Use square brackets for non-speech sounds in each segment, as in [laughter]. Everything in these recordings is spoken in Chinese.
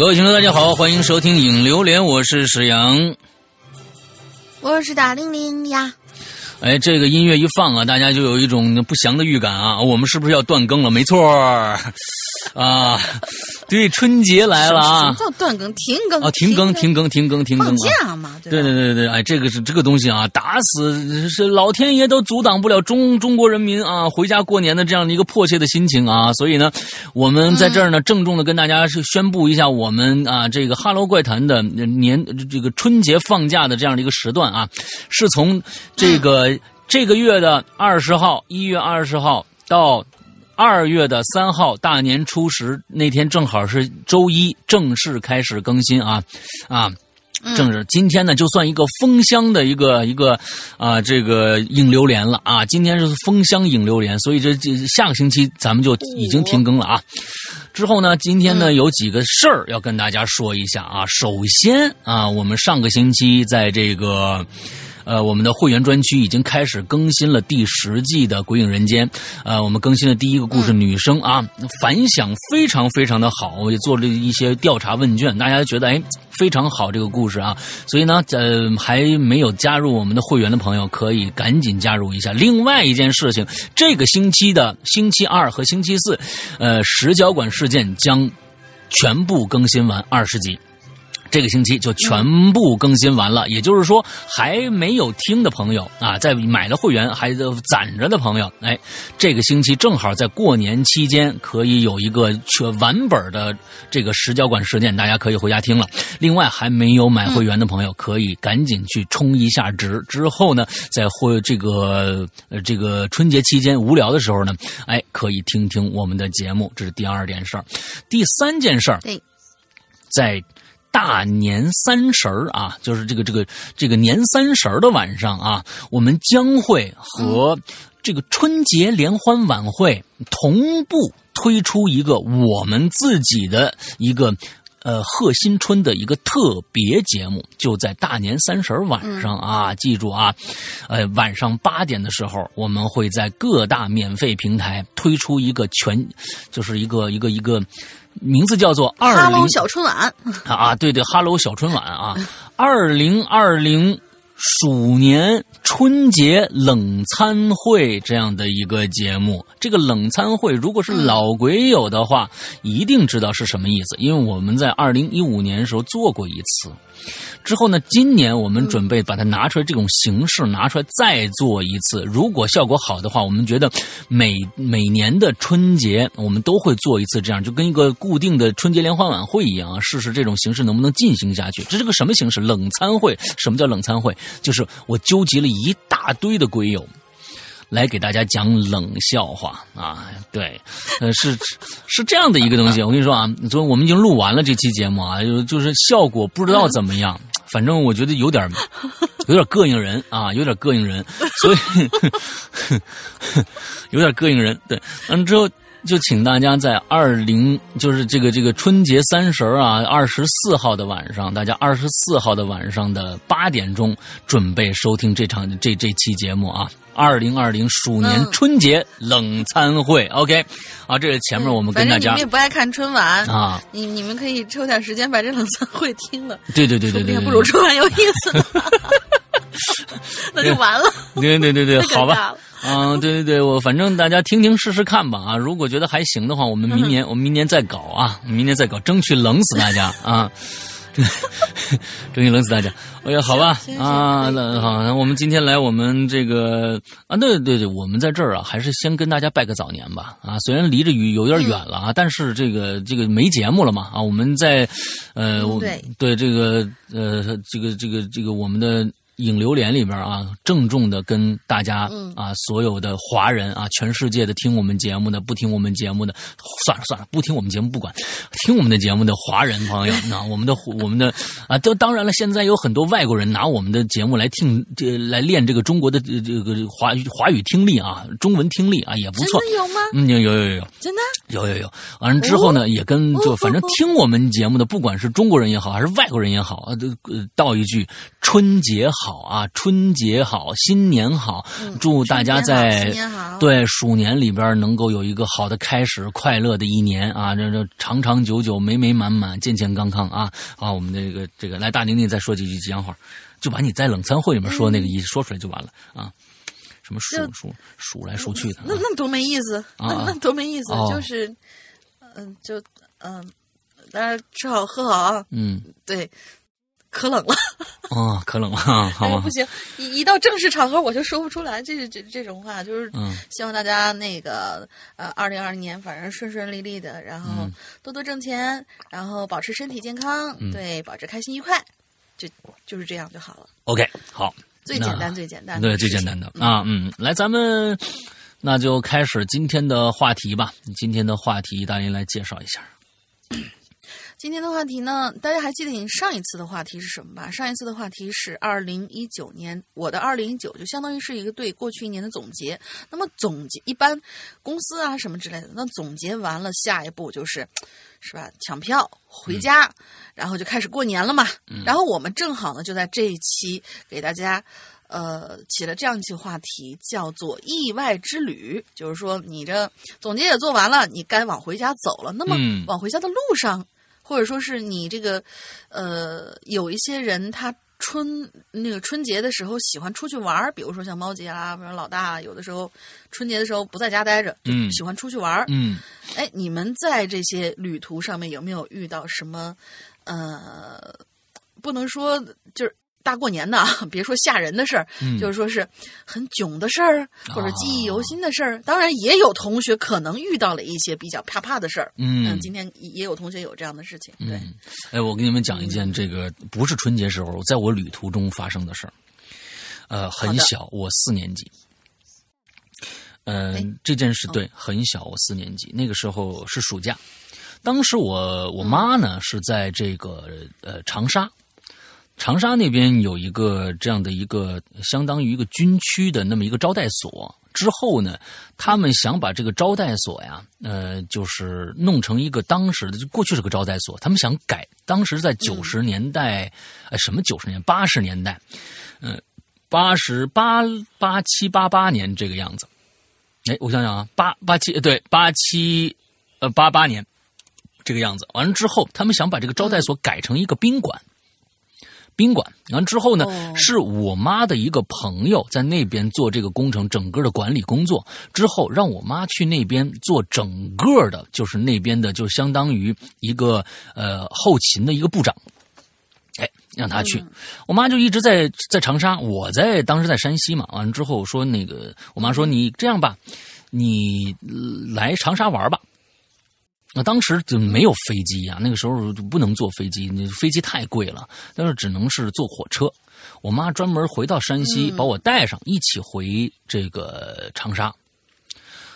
各位听众，大家好，欢迎收听《影流连》，我是史阳，我是大玲玲呀。哎，这个音乐一放啊，大家就有一种不祥的预感啊，我们是不是要断更了？没错啊，对，春节来了啊！什么叫断更？停更啊！停更，停更，停更，停更！放假嘛？对对对对，哎，这个是这个东西啊，打死是老天爷都阻挡不了中中国人民啊回家过年的这样的一个迫切的心情啊！所以呢，我们在这儿呢，郑重的跟大家是宣布一下，我们啊这个《哈喽怪谈》的年这个春节放假的这样的一个时段啊，是从这个这个月的二十号，一月二十号到。二月的三号，大年初十那天正好是周一，正式开始更新啊啊！正是今天呢，就算一个封箱的一个一个啊，这个影榴莲了啊！今天是封箱影榴莲，所以这这下个星期咱们就已经停更了啊。之后呢，今天呢有几个事儿要跟大家说一下啊。首先啊，我们上个星期在这个。呃，我们的会员专区已经开始更新了第十季的《鬼影人间》。呃，我们更新的第一个故事，女生啊，反响非常非常的好。我也做了一些调查问卷，大家觉得哎非常好这个故事啊。所以呢，呃，还没有加入我们的会员的朋友，可以赶紧加入一下。另外一件事情，这个星期的星期二和星期四，呃，石角馆事件将全部更新完二十集。这个星期就全部更新完了，也就是说，还没有听的朋友啊，在买了会员还攒着的朋友，哎，这个星期正好在过年期间，可以有一个全完本的这个石胶管事件，大家可以回家听了。另外，还没有买会员的朋友，可以赶紧去充一下值，之后呢，在会这个呃这个春节期间无聊的时候呢，哎，可以听听我们的节目。这是第二件事儿，第三件事儿，在。大年三十儿啊，就是这个这个这个年三十儿的晚上啊，我们将会和这个春节联欢晚会同步推出一个我们自己的一个呃贺新春的一个特别节目，就在大年三十儿晚上啊，记住啊，呃晚上八点的时候，我们会在各大免费平台推出一个全，就是一个一个一个。名字叫做“二零小春晚”啊，对对哈喽小春晚啊，二零二零鼠年春节冷餐会这样的一个节目。这个冷餐会，如果是老鬼友的话，一定知道是什么意思，因为我们在二零一五年的时候做过一次。之后呢？今年我们准备把它拿出来，这种形式拿出来再做一次。如果效果好的话，我们觉得每每年的春节我们都会做一次，这样就跟一个固定的春节联欢晚会一样啊，试试这种形式能不能进行下去。这是个什么形式？冷餐会？什么叫冷餐会？就是我纠集了一大堆的鬼友。来给大家讲冷笑话啊，对，呃，是是这样的一个东西。我跟你说啊，昨我们已经录完了这期节目啊，就是效果不知道怎么样，反正我觉得有点有点膈应人啊，有点膈应人，所以 [laughs] 有点膈应人。对，完了之后。就请大家在二零，就是这个这个春节三十啊，二十四号的晚上，大家二十四号的晚上的八点钟准备收听这场这这期节目啊，二零二零鼠年春节冷餐会，OK，啊，这是前面我们跟大家，你们也不爱看春晚啊，你你们可以抽点时间把这冷餐会听。了，对对对对对，不如春晚有意思，[laughs] 那就完了，对对对对，[laughs] 好吧。嗯，对对对，我反正大家听听试试看吧啊！如果觉得还行的话，我们明年我们明年再搞啊，明年再搞，争取冷死大家啊！[laughs] 争取冷死大家。哎呀，好吧啊，那好，那我们今天来我们这个啊，对对对，我们在这儿啊，还是先跟大家拜个早年吧啊！虽然离着雨有点远了啊，但是这个这个没节目了嘛啊，我们在呃，对对这个呃，这个这个这个我们的。影榴莲里边啊，郑重的跟大家啊，所有的华人啊，全世界的听我们节目的，不听我们节目的，算了算了，不听我们节目不管，听我们的节目的华人朋友，那我们的我们的啊，都当然了，现在有很多外国人拿我们的节目来听，这来练这个中国的这个华语华语听力啊，中文听力啊，也不错。有吗？嗯，有有有有，真的有有有。完了之后呢，也跟就反正听我们节目的，不管是中国人也好，还是外国人也好啊，都道一句春节好。好啊，春节好，新年好，祝大家在对鼠年里边能够有一个好的开始，快乐的一年啊，这这长长久久，美美满满，健健康康啊！啊，我们这个这个，来大宁宁再说几句吉祥话，就把你在冷餐会里面说那个一说出来就完了啊。什么数数数来数去的，那那多没意思，那那多没意思，就是，嗯，就嗯，大家吃好喝好啊，嗯，对，可冷了，哦，可冷了，[laughs] 好吗？不行，一一到正式场合我就说不出来，这是这这种话，就是希望大家那个呃，二零二零年反正顺顺利利的，然后多多挣钱，然后保持身体健康，对，保持开心愉快，就就是这样就好了。OK，好。最简单，最简单，对，最简单的啊，嗯，来，咱们那就开始今天的话题吧。今天的话题，大林来介绍一下。今天的话题呢，大家还记得你上一次的话题是什么吧？上一次的话题是二零一九年，我的二零一九就相当于是一个对过去一年的总结。那么总结一般公司啊什么之类的，那总结完了，下一步就是，是吧？抢票回家，然后就开始过年了嘛。然后我们正好呢，就在这一期给大家，呃，起了这样一期话题，叫做“意外之旅”。就是说，你这总结也做完了，你该往回家走了。那么往回家的路上。或者说是你这个，呃，有一些人他春那个春节的时候喜欢出去玩儿，比如说像猫姐啦，比如老大，有的时候春节的时候不在家待着，嗯，喜欢出去玩儿，嗯，哎，你们在这些旅途上面有没有遇到什么，呃，不能说就是。大过年的啊，[laughs] 别说吓人的事儿，就是说是很囧的事儿，或者记忆犹新的事儿。当然，也有同学可能遇到了一些比较怕怕的事儿。嗯，今天也有同学有这样的事情。对，哎，我给你们讲一件这个不是春节时候在我旅途中发生的事儿。呃，很小，我四年级。嗯，这件事对很小，我四年级那个时候是暑假，当时我我妈呢是在这个呃长沙。长沙那边有一个这样的一个相当于一个军区的那么一个招待所，之后呢，他们想把这个招待所呀，呃，就是弄成一个当时的，就过去是个招待所，他们想改，当时在九十年代，呃，什么九十年八十年代，嗯，八十八八七八八年这个样子，哎，我想想啊，八八七对八七呃八八年这个样子，完了之后，他们想把这个招待所改成一个宾馆。宾馆完之后呢，是我妈的一个朋友在那边做这个工程，整个的管理工作之后，让我妈去那边做整个的，就是那边的，就相当于一个呃后勤的一个部长。哎，让他去，我妈就一直在在长沙，我在当时在山西嘛。完了之后说那个，我妈说你这样吧，你来长沙玩吧。那当时就没有飞机呀，那个时候就不能坐飞机，那飞机太贵了，但是只能是坐火车。我妈专门回到山西把我带上，一起回这个长沙。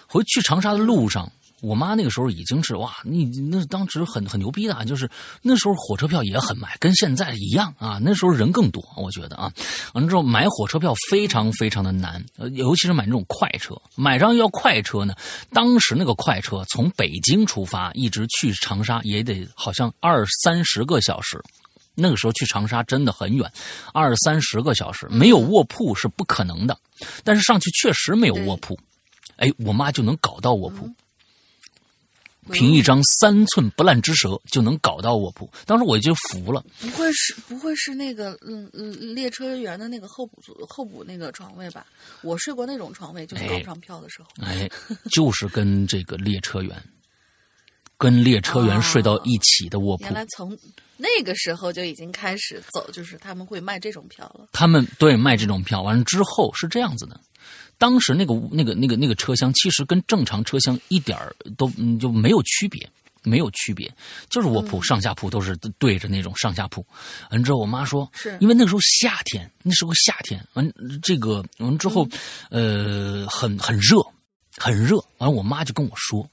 回去长沙的路上。我妈那个时候已经是哇，你那当时很很牛逼的，就是那时候火车票也很买，跟现在一样啊。那时候人更多，我觉得啊，完了之后买火车票非常非常的难，尤其是买那种快车。买上要快车呢，当时那个快车从北京出发，一直去长沙也得好像二三十个小时。那个时候去长沙真的很远，二三十个小时，没有卧铺是不可能的。但是上去确实没有卧铺，哎，我妈就能搞到卧铺。凭一张三寸不烂之舌就能搞到卧铺，当时我就服了。不会是不会是那个嗯嗯列车员的那个候补候补那个床位吧？我睡过那种床位，就是搞不上票的时候。哎，就是跟这个列车员，跟列车员睡到一起的卧铺。原来从那个时候就已经开始走，就是他们会卖这种票了。他们对卖这种票，完了之后是这样子的。当时那个那个那个那个车厢其实跟正常车厢一点儿都就没有区别，没有区别，就是卧铺上下铺都是对着那种上下铺。完之后，我妈说，是因为那时候夏天，那时候夏天，完这个完之后，呃，很很热，很热。完，我妈就跟我说，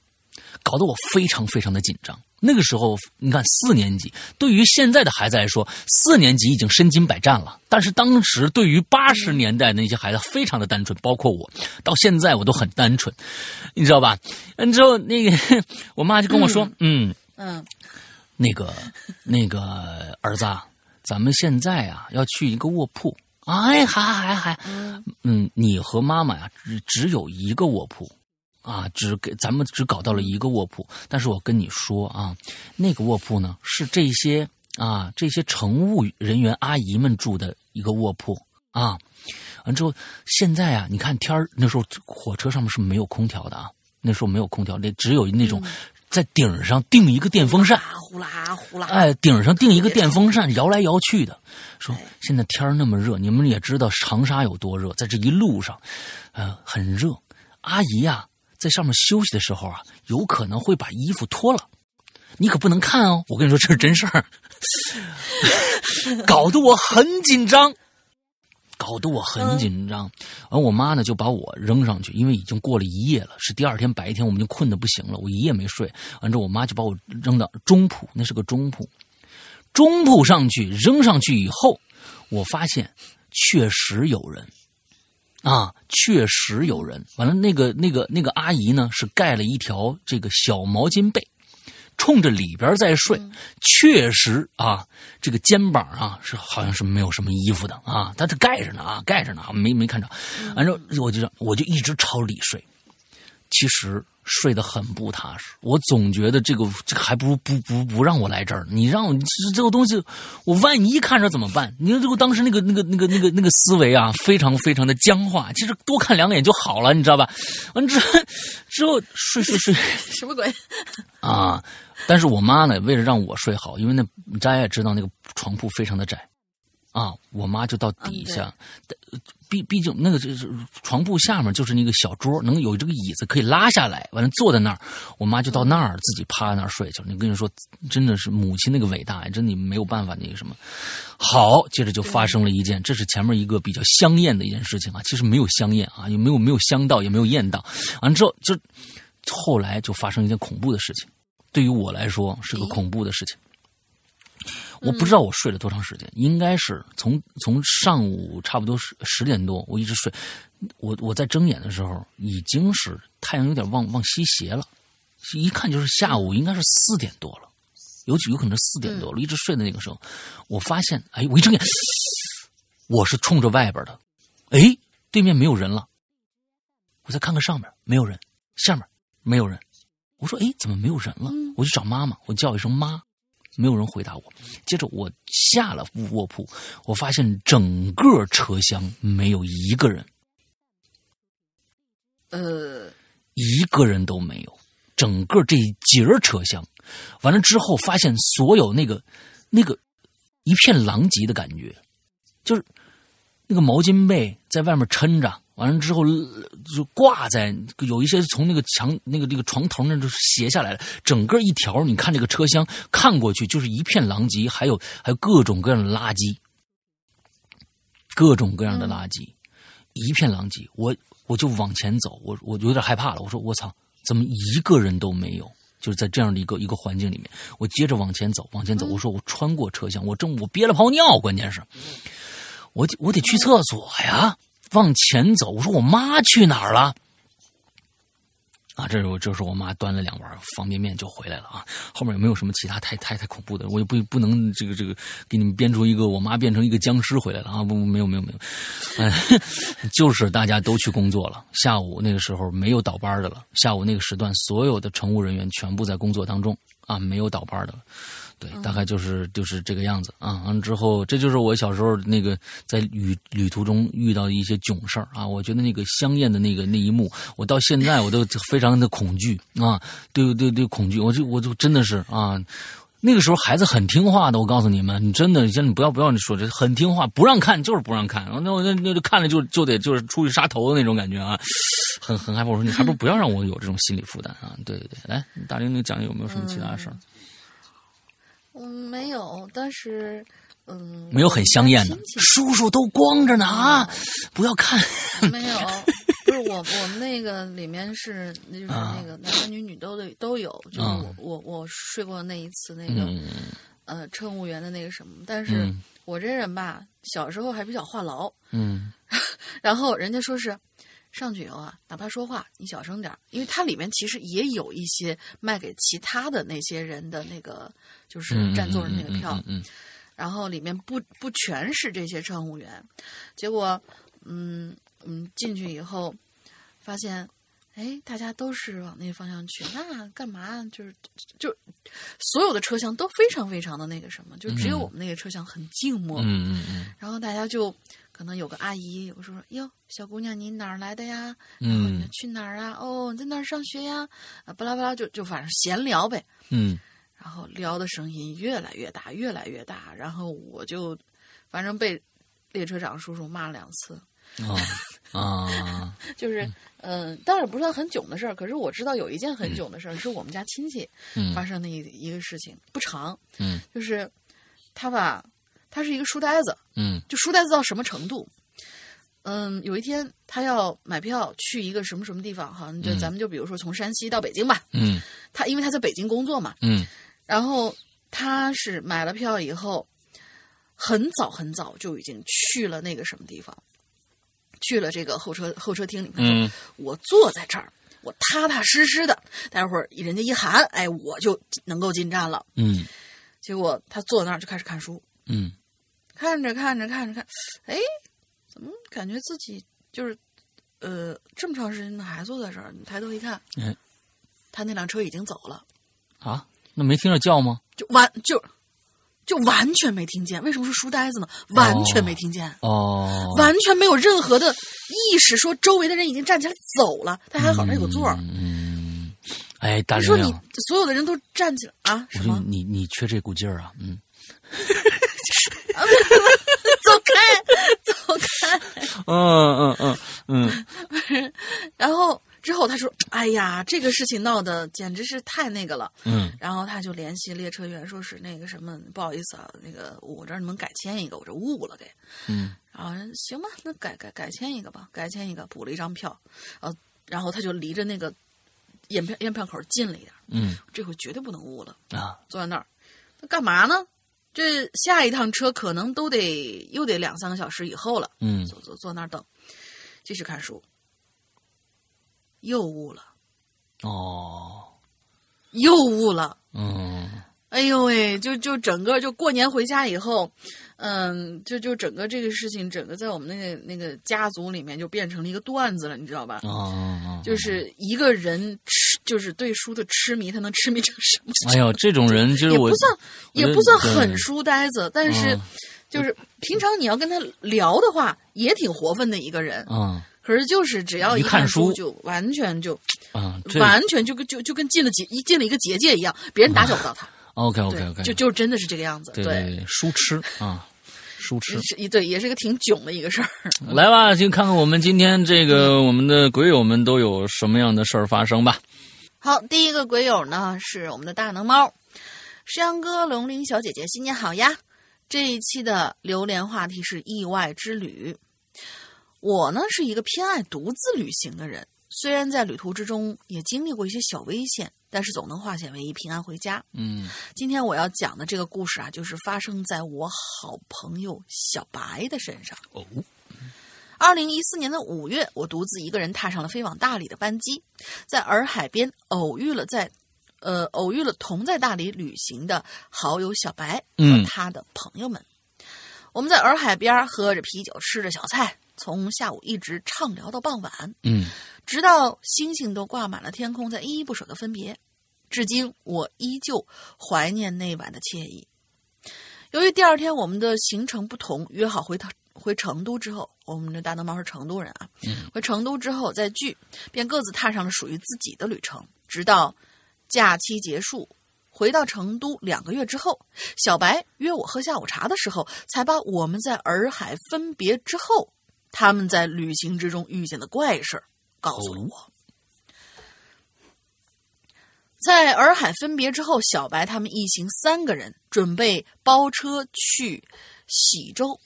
搞得我非常非常的紧张。那个时候，你看四年级，对于现在的孩子来说，四年级已经身经百战了。但是当时对于八十年代那些孩子，非常的单纯，包括我，到现在我都很单纯，你知道吧？嗯，之后那个 [laughs] 我妈就跟我说，嗯嗯，那个那个儿子，咱们现在啊要去一个卧铺，哎，还还还，嗯。嗯，你和妈妈呀，只只有一个卧铺，啊，只给咱们只搞到了一个卧铺。但是我跟你说啊，那个卧铺呢，是这些啊这些乘务人员阿姨们住的一个卧铺啊。完之后，现在啊，你看天儿，那时候火车上面是没有空调的啊，那时候没有空调，那只有那种在顶上钉一个电风扇。呼啦呼啦，哎，顶上钉一个电风扇，摇来摇去的。说现在天儿那么热，你们也知道长沙有多热，在这一路上，呃，很热。阿姨呀、在上面休息的时候啊，有可能会把衣服脱了，你可不能看哦。[laughs] 我跟你说，这是真事儿，[laughs] 搞得我很紧张。搞得我很紧张，而我妈呢就把我扔上去，因为已经过了一夜了，是第二天白天，我们就困得不行了，我一夜没睡。完之后，我妈就把我扔到中铺，那是个中铺，中铺上去扔上去以后，我发现确实有人，啊，确实有人。完了，那个那个那个阿姨呢是盖了一条这个小毛巾被。冲着里边在睡，确实啊，这个肩膀啊是好像是没有什么衣服的啊，但是盖着呢啊，盖着呢，没没看着。完之后我就我就一直朝里睡，其实睡得很不踏实。我总觉得这个这个还不如不不不让我来这儿，你让我这这个东西，我万一看着怎么办？你说这个当时那个那个那个那个那个思维啊，非常非常的僵化。其实多看两眼就好了，你知道吧？完之后之后睡睡睡。[laughs] 什么鬼？啊！但是我妈呢，为了让我睡好，因为那大家也知道那个床铺非常的窄，啊，我妈就到底下，毕毕竟那个就是床铺下面就是那个小桌，能有这个椅子可以拉下来，完了坐在那儿，我妈就到那儿自己趴在那儿睡去了。你跟你说，真的是母亲那个伟大，真的没有办法那个什么。好，接着就发生了一件，这是前面一个比较香艳的一件事情啊，其实没有香艳啊，也没有没有香到，也没有艳到，完了之后就后来就发生一件恐怖的事情。对于我来说是个恐怖的事情。我不知道我睡了多长时间，应该是从从上午差不多十十点多，我一直睡。我我在睁眼的时候，已经是太阳有点往往西斜了，一看就是下午，应该是四点多了，有有可能是四点多了。一直睡的那个时候，我发现，哎，我一睁眼，我是冲着外边的，哎，对面没有人了。我再看看上面，没有人，下面没有人。我说：“哎，怎么没有人了？”我去找妈妈，我叫一声“妈”，没有人回答我。接着我下了卧铺，我发现整个车厢没有一个人，呃，一个人都没有。整个这一节车厢，完了之后发现所有那个那个一片狼藉的感觉，就是那个毛巾被在外面撑着。完了之后，就挂在有一些从那个墙、那个那个床头那就斜下来了，整个一条。你看这个车厢，看过去就是一片狼藉，还有还有各种各样的垃圾，各种各样的垃圾，一片狼藉。我我就往前走，我我有点害怕了。我说我操，怎么一个人都没有？就是在这样的一个一个环境里面，我接着往前走，往前走。我说我穿过车厢，我正我憋了泡尿，关键是，我我得去厕所呀。往前走，我说我妈去哪儿了？啊，这时候这时候我妈端了两碗方便面就回来了啊。后面有没有什么其他太太太恐怖的？我也不不能这个这个给你们编出一个我妈变成一个僵尸回来了啊！不，没有没有没有，哎，[laughs] 就是大家都去工作了。下午那个时候没有倒班的了，下午那个时段所有的乘务人员全部在工作当中啊，没有倒班的。对，大概就是就是这个样子啊。完了之后，这就是我小时候那个在旅旅途中遇到的一些囧事儿啊。我觉得那个香艳的那个那一幕，我到现在我都非常的恐惧啊。[laughs] 对对对，恐惧，我就我就真的是啊。那个时候孩子很听话的，我告诉你们，你真的，现在不要不要你说这很听话，不让看就是不让看。那我那那就看了就就得就是出去杀头的那种感觉啊，很很害怕。我说你还不如不要让我有这种心理负担啊。对对对，来，大玲，你讲有没有什么其他的事儿？嗯，没有，但是，嗯，没有很香艳的，叔叔都光着呢啊！不要看，没有，[laughs] 不是我，我们那个里面是，就是那个男男女女都得都有，就是我我我睡过那一次那个，呃，乘务员的那个什么，但是我这人吧，小时候还比较话痨，嗯，[laughs] 然后人家说是。上去以后啊，哪怕说话你小声点因为它里面其实也有一些卖给其他的那些人的那个，就是占座的那个票。嗯。然后里面不不全是这些乘务员，结果，嗯嗯，进去以后发现，哎，大家都是往那个方向去，那干嘛？就是就所有的车厢都非常非常的那个什么，就只有我们那个车厢很静默，嗯嗯嗯然后大家就可能有个阿姨，有个说哟，小姑娘你哪儿来的呀？然后你嗯去哪儿啊？哦，你在哪儿上学呀？啊，巴拉巴拉就就反正闲聊呗。嗯然后聊的声音越来越大，越来越大，然后我就反正被列车长叔叔骂了两次，啊啊 [laughs] 就是嗯、呃，当然不算很囧的事儿，可是我知道有一件很囧的事儿，是我们家亲戚嗯发生的一一个事情，不长，嗯就是他吧，他是一个书呆子，嗯就书呆子到什么程度？嗯，有一天他要买票去一个什么什么地方哈，就嗯咱们就比如说从山西到北京吧，嗯他因为他在北京工作嘛，嗯然后他是买了票以后，很早很早就已经去了那个什么地方，去了这个候车候车厅里面。嗯我坐在这儿，我踏踏实实的，待会儿人家一喊，哎，我就能够进站了。嗯结果他坐那儿就开始看书，嗯看着看着看着看，哎，怎么感觉自己就是呃这么长时间还坐在这儿？你抬头一看，嗯他那辆车已经走了。啊，那没听着叫吗？就完就就完全没听见。为什么是书呆子呢？完全没听见，哦，完全没有任何的意识，说周围的人已经站起来走了，他还好那有个座儿。嗯，哎，大你说你所有的人都站起来啊？什么？你你缺这股劲儿啊，嗯 [laughs] [laughs] 走开，走开！嗯嗯嗯嗯。[laughs] 然后之后他说：“哎呀，这个事情闹得简直是太那个了。”嗯。然后他就联系列车员，说是那个什么，不好意思啊，那个我这儿你们改签一个，我这误了给。嗯。然后人行吧，那改改改签一个吧，改签一个，补了一张票，呃，然后他就离着那个验票验票口近了一点，嗯。这回绝对不能误了，啊，坐在那儿，那干嘛呢？这下一趟车可能都得又得两三个小时以后了，嗯。坐坐坐那儿等，继续看书，又误了，哦，又误了，嗯。哎呦喂，就就整个就过年回家以后，嗯，就就整个这个事情，整个在我们那个那个家族里面就变成了一个段子了，你知道吧？啊，就是一个人痴，就是对书的痴迷，他能痴迷成什么？哎呦，这种人就是我也不算，也不算很书呆子，但是嗯就是平常你要跟他聊的话，也挺活分的一个人。啊可是就是只要一看看书就完全就啊，这完全就跟就就跟进了结一进了一个结界一样，别人打搅不到他。OK OK OK，就就真的是这个样子。对书痴啊，书痴。一对，也是一个挺囧的一个事儿。来吧，就看看我们今天这个我们的鬼友们都有什么样的事儿发生吧。好，第一个鬼友呢是我们的大能猫，石阳哥、龙鳞小姐姐，新年好呀！这一期的榴莲话题是意外之旅。我呢是一个偏爱独自旅行的人，虽然在旅途之中也经历过一些小危险，但是总能化险为夷，平安回家。嗯今天我要讲的这个故事啊，就是发生在我好朋友小白的身上。哦，二零一四年的五月，我独自一个人踏上了飞往大理的班机，在洱海边偶遇了在，呃，偶遇了同在大理旅行的好友小白和嗯他的朋友们。我们在洱海边喝着啤酒，吃着小菜，从下午一直畅聊到傍晚，嗯直到星星都挂满了天空，才依依不舍的分别。至今，我依旧怀念那晚的惬意。由于第二天我们的行程不同，约好回成回成都之后，我们的大灯猫是成都人啊，回成都之后再聚，便各自踏上了属于自己的旅程。直到假期结束，回到成都两个月之后，小白约我喝下午茶的时候，才把我们在洱海分别之后，他们在旅行之中遇见的怪事儿告诉了我。在洱海分别之后，小白他们一行三个人准备包车去喜洲，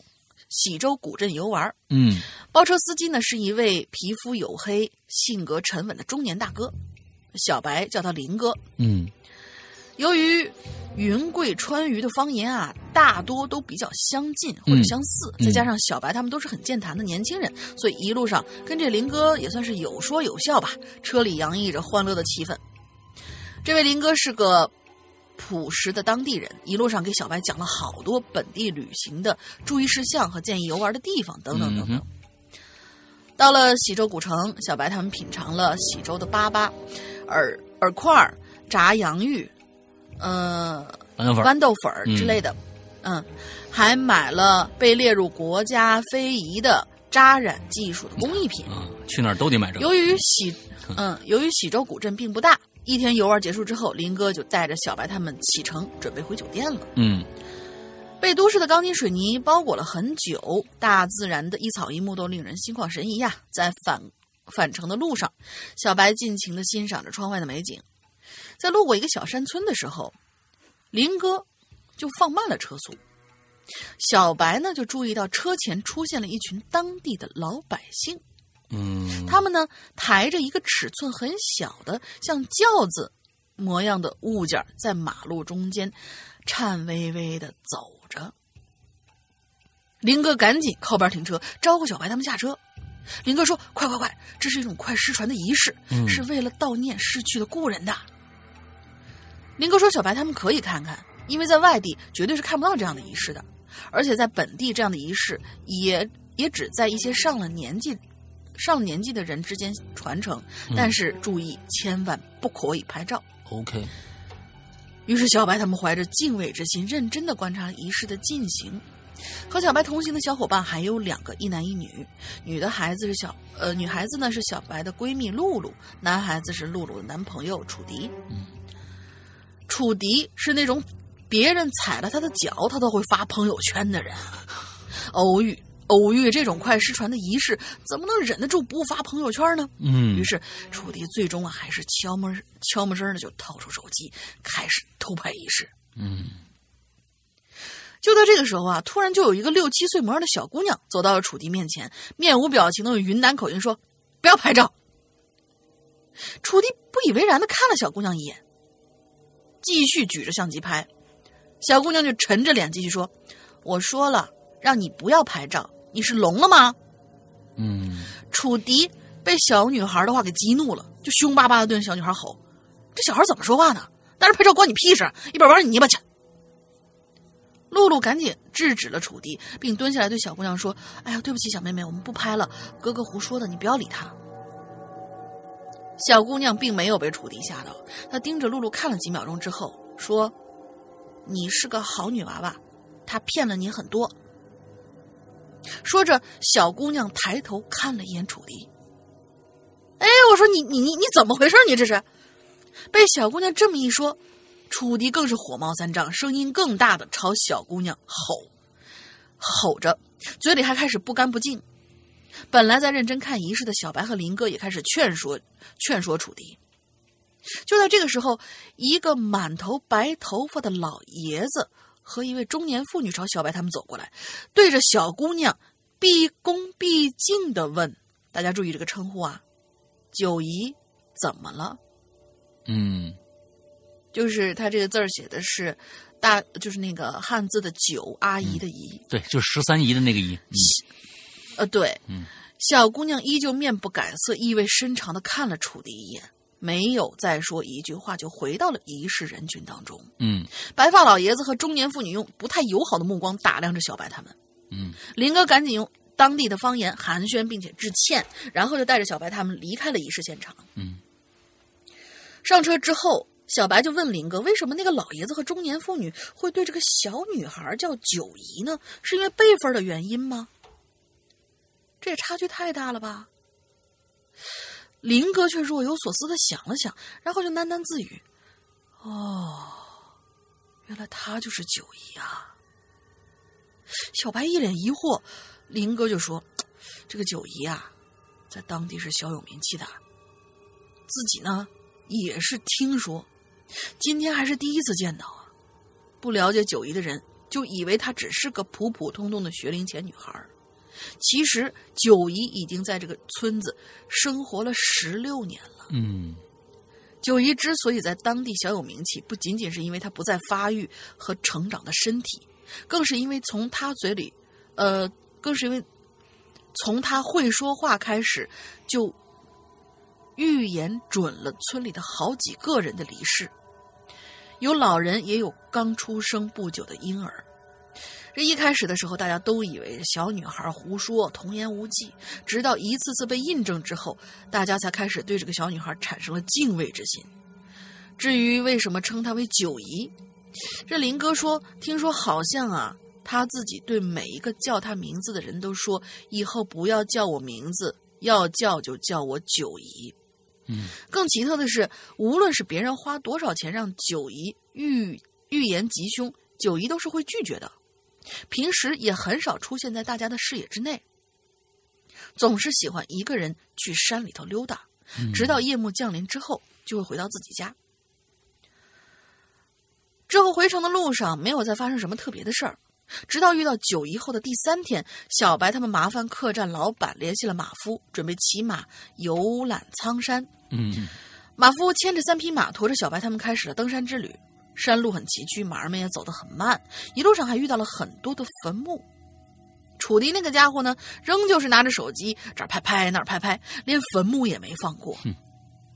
喜洲古镇游玩。嗯包车司机呢是一位皮肤黝黑、性格沉稳的中年大哥，小白叫他林哥。嗯由于云贵川渝的方言啊，大多都比较相近或者相似，嗯再加上小白他们都是很健谈的年轻人，所以一路上跟这林哥也算是有说有笑吧。车里洋溢着欢乐的气氛。这位林哥是个朴实的当地人，一路上给小白讲了好多本地旅行的注意事项和建议游玩的地方等等等等。到了喜洲古城，小白他们品尝了喜洲的粑粑、饵饵块、炸洋芋，呃，豌豆粉、豌豆粉之类的，嗯，还买了被列入国家非遗的扎染技术的工艺品。啊，去哪儿都得买这个。由于喜，嗯，由于喜洲古镇并不大，一天游玩结束之后，林哥就带着小白他们启程，准备回酒店了。嗯。被都市的钢筋水泥包裹了很久，大自然的一草一木都令人心旷神怡呀。在返返程的路上，小白尽情的欣赏着窗外的美景。在路过一个小山村的时候，林哥就放慢了车速。小白呢，就注意到车前出现了一群当地的老百姓。嗯，他们呢抬着一个尺寸很小的像轿子模样的物件，在马路中间颤巍巍的走。着，林哥赶紧靠边停车，招呼小白他们下车。林哥说：“快快快，这是一种快失传的仪式，是为了悼念逝去的故人的。”林哥说：“小白他们可以看看，因为在外地绝对是看不到这样的仪式的，而且在本地这样的仪式也也只在一些上了年纪、上了年纪的人之间传承。但是注意，千万不可以拍照。” OK。于是，小白他们怀着敬畏之心，认真的观察仪式的进行。和小白同行的小伙伴还有两个，一男一女。女的孩子是小呃，女孩子呢是小白的闺蜜露露，男孩子是露露的男朋友楚迪。楚迪是那种别人踩了他的脚，他都会发朋友圈的人。[laughs] 偶遇。偶遇这种快失传的仪式，怎么能忍得住不发朋友圈呢？嗯，于是楚迪最终啊，还是悄摸悄没声的就掏出手机，开始偷拍仪式。嗯，就在这个时候啊，突然就有一个六七岁模样的小姑娘走到了楚迪面前，面无表情的用云南口音说：“不要拍照。”楚迪不以为然的看了小姑娘一眼，继续举着相机拍。小姑娘就沉着脸继续说：“我说了，让你不要拍照。”你是聋了吗？嗯，楚迪被小女孩的话给激怒了，就凶巴巴的对着小女孩吼：“这小孩怎么说话呢？但是拍照关你屁事！一边玩你泥巴去！”露露赶紧制止了楚迪，并蹲下来对小姑娘说：“哎呀，对不起，小妹妹，我们不拍了。哥哥胡说的，你不要理他。”小姑娘并没有被楚迪吓到，她盯着露露看了几秒钟之后说：“你是个好女娃娃，他骗了你很多。”说着，小姑娘抬头看了一眼楚迪。哎，我说你你你你怎么回事？你这是？被小姑娘这么一说，楚迪更是火冒三丈，声音更大的朝小姑娘吼，吼着，嘴里还开始不干不净。本来在认真看仪式的小白和林哥也开始劝说劝说楚迪。就在这个时候，一个满头白头发的老爷子。和一位中年妇女朝小白他们走过来，对着小姑娘毕恭毕敬的问：“大家注意这个称呼啊，九姨怎么了？”嗯，就是他这个字儿写的是大，就是那个汉字的“九”阿姨的“姨”，对，就是十三姨的那个“姨”。呃，对，嗯，小姑娘依旧面不改色，意味深长的看了楚迪一眼。没有再说一句话，就回到了仪式人群当中。嗯，白发老爷子和中年妇女用不太友好的目光打量着小白他们。嗯，林哥赶紧用当地的方言寒暄，并且致歉，然后就带着小白他们离开了仪式现场。嗯，上车之后，小白就问林哥：“为什么那个老爷子和中年妇女会对这个小女孩叫九姨呢？是因为辈分的原因吗？这也差距太大了吧？”林哥却若有所思的想了想，然后就喃喃自语：“哦，原来他就是九姨啊。”小白一脸疑惑，林哥就说：“这个九姨啊，在当地是小有名气的，自己呢也是听说，今天还是第一次见到啊。不了解九姨的人就以为她只是个普普通通的学龄前女孩。”其实九姨已经在这个村子生活了十六年了。嗯，九姨之所以在当地小有名气，不仅仅是因为她不再发育和成长的身体，更是因为从她嘴里，呃，更是因为从她会说话开始，就预言准了村里的好几个人的离世。有老人，也有刚出生不久的婴儿。这一开始的时候，大家都以为小女孩胡说、童言无忌，直到一次次被印证之后，大家才开始对这个小女孩产生了敬畏之心。至于为什么称她为九姨，这林哥说，听说好像啊，他自己对每一个叫他名字的人都说，以后不要叫我名字，要叫就叫我九姨。嗯，更奇特的是，无论是别人花多少钱让九姨预预言吉凶，九姨都是会拒绝的。平时也很少出现在大家的视野之内，总是喜欢一个人去山里头溜达，直到夜幕降临之后，就会回到自己家。之后回城的路上没有再发生什么特别的事儿，直到遇到九姨后的第三天，小白他们麻烦客栈老板联系了马夫，准备骑马游览苍山。嗯，马夫牵着三匹马，驮着小白他们开始了登山之旅。山路很崎岖，马儿们也走得很慢，一路上还遇到了很多的坟墓。楚迪那个家伙呢，仍旧是拿着手机这儿拍拍那儿拍拍，连坟墓也没放过。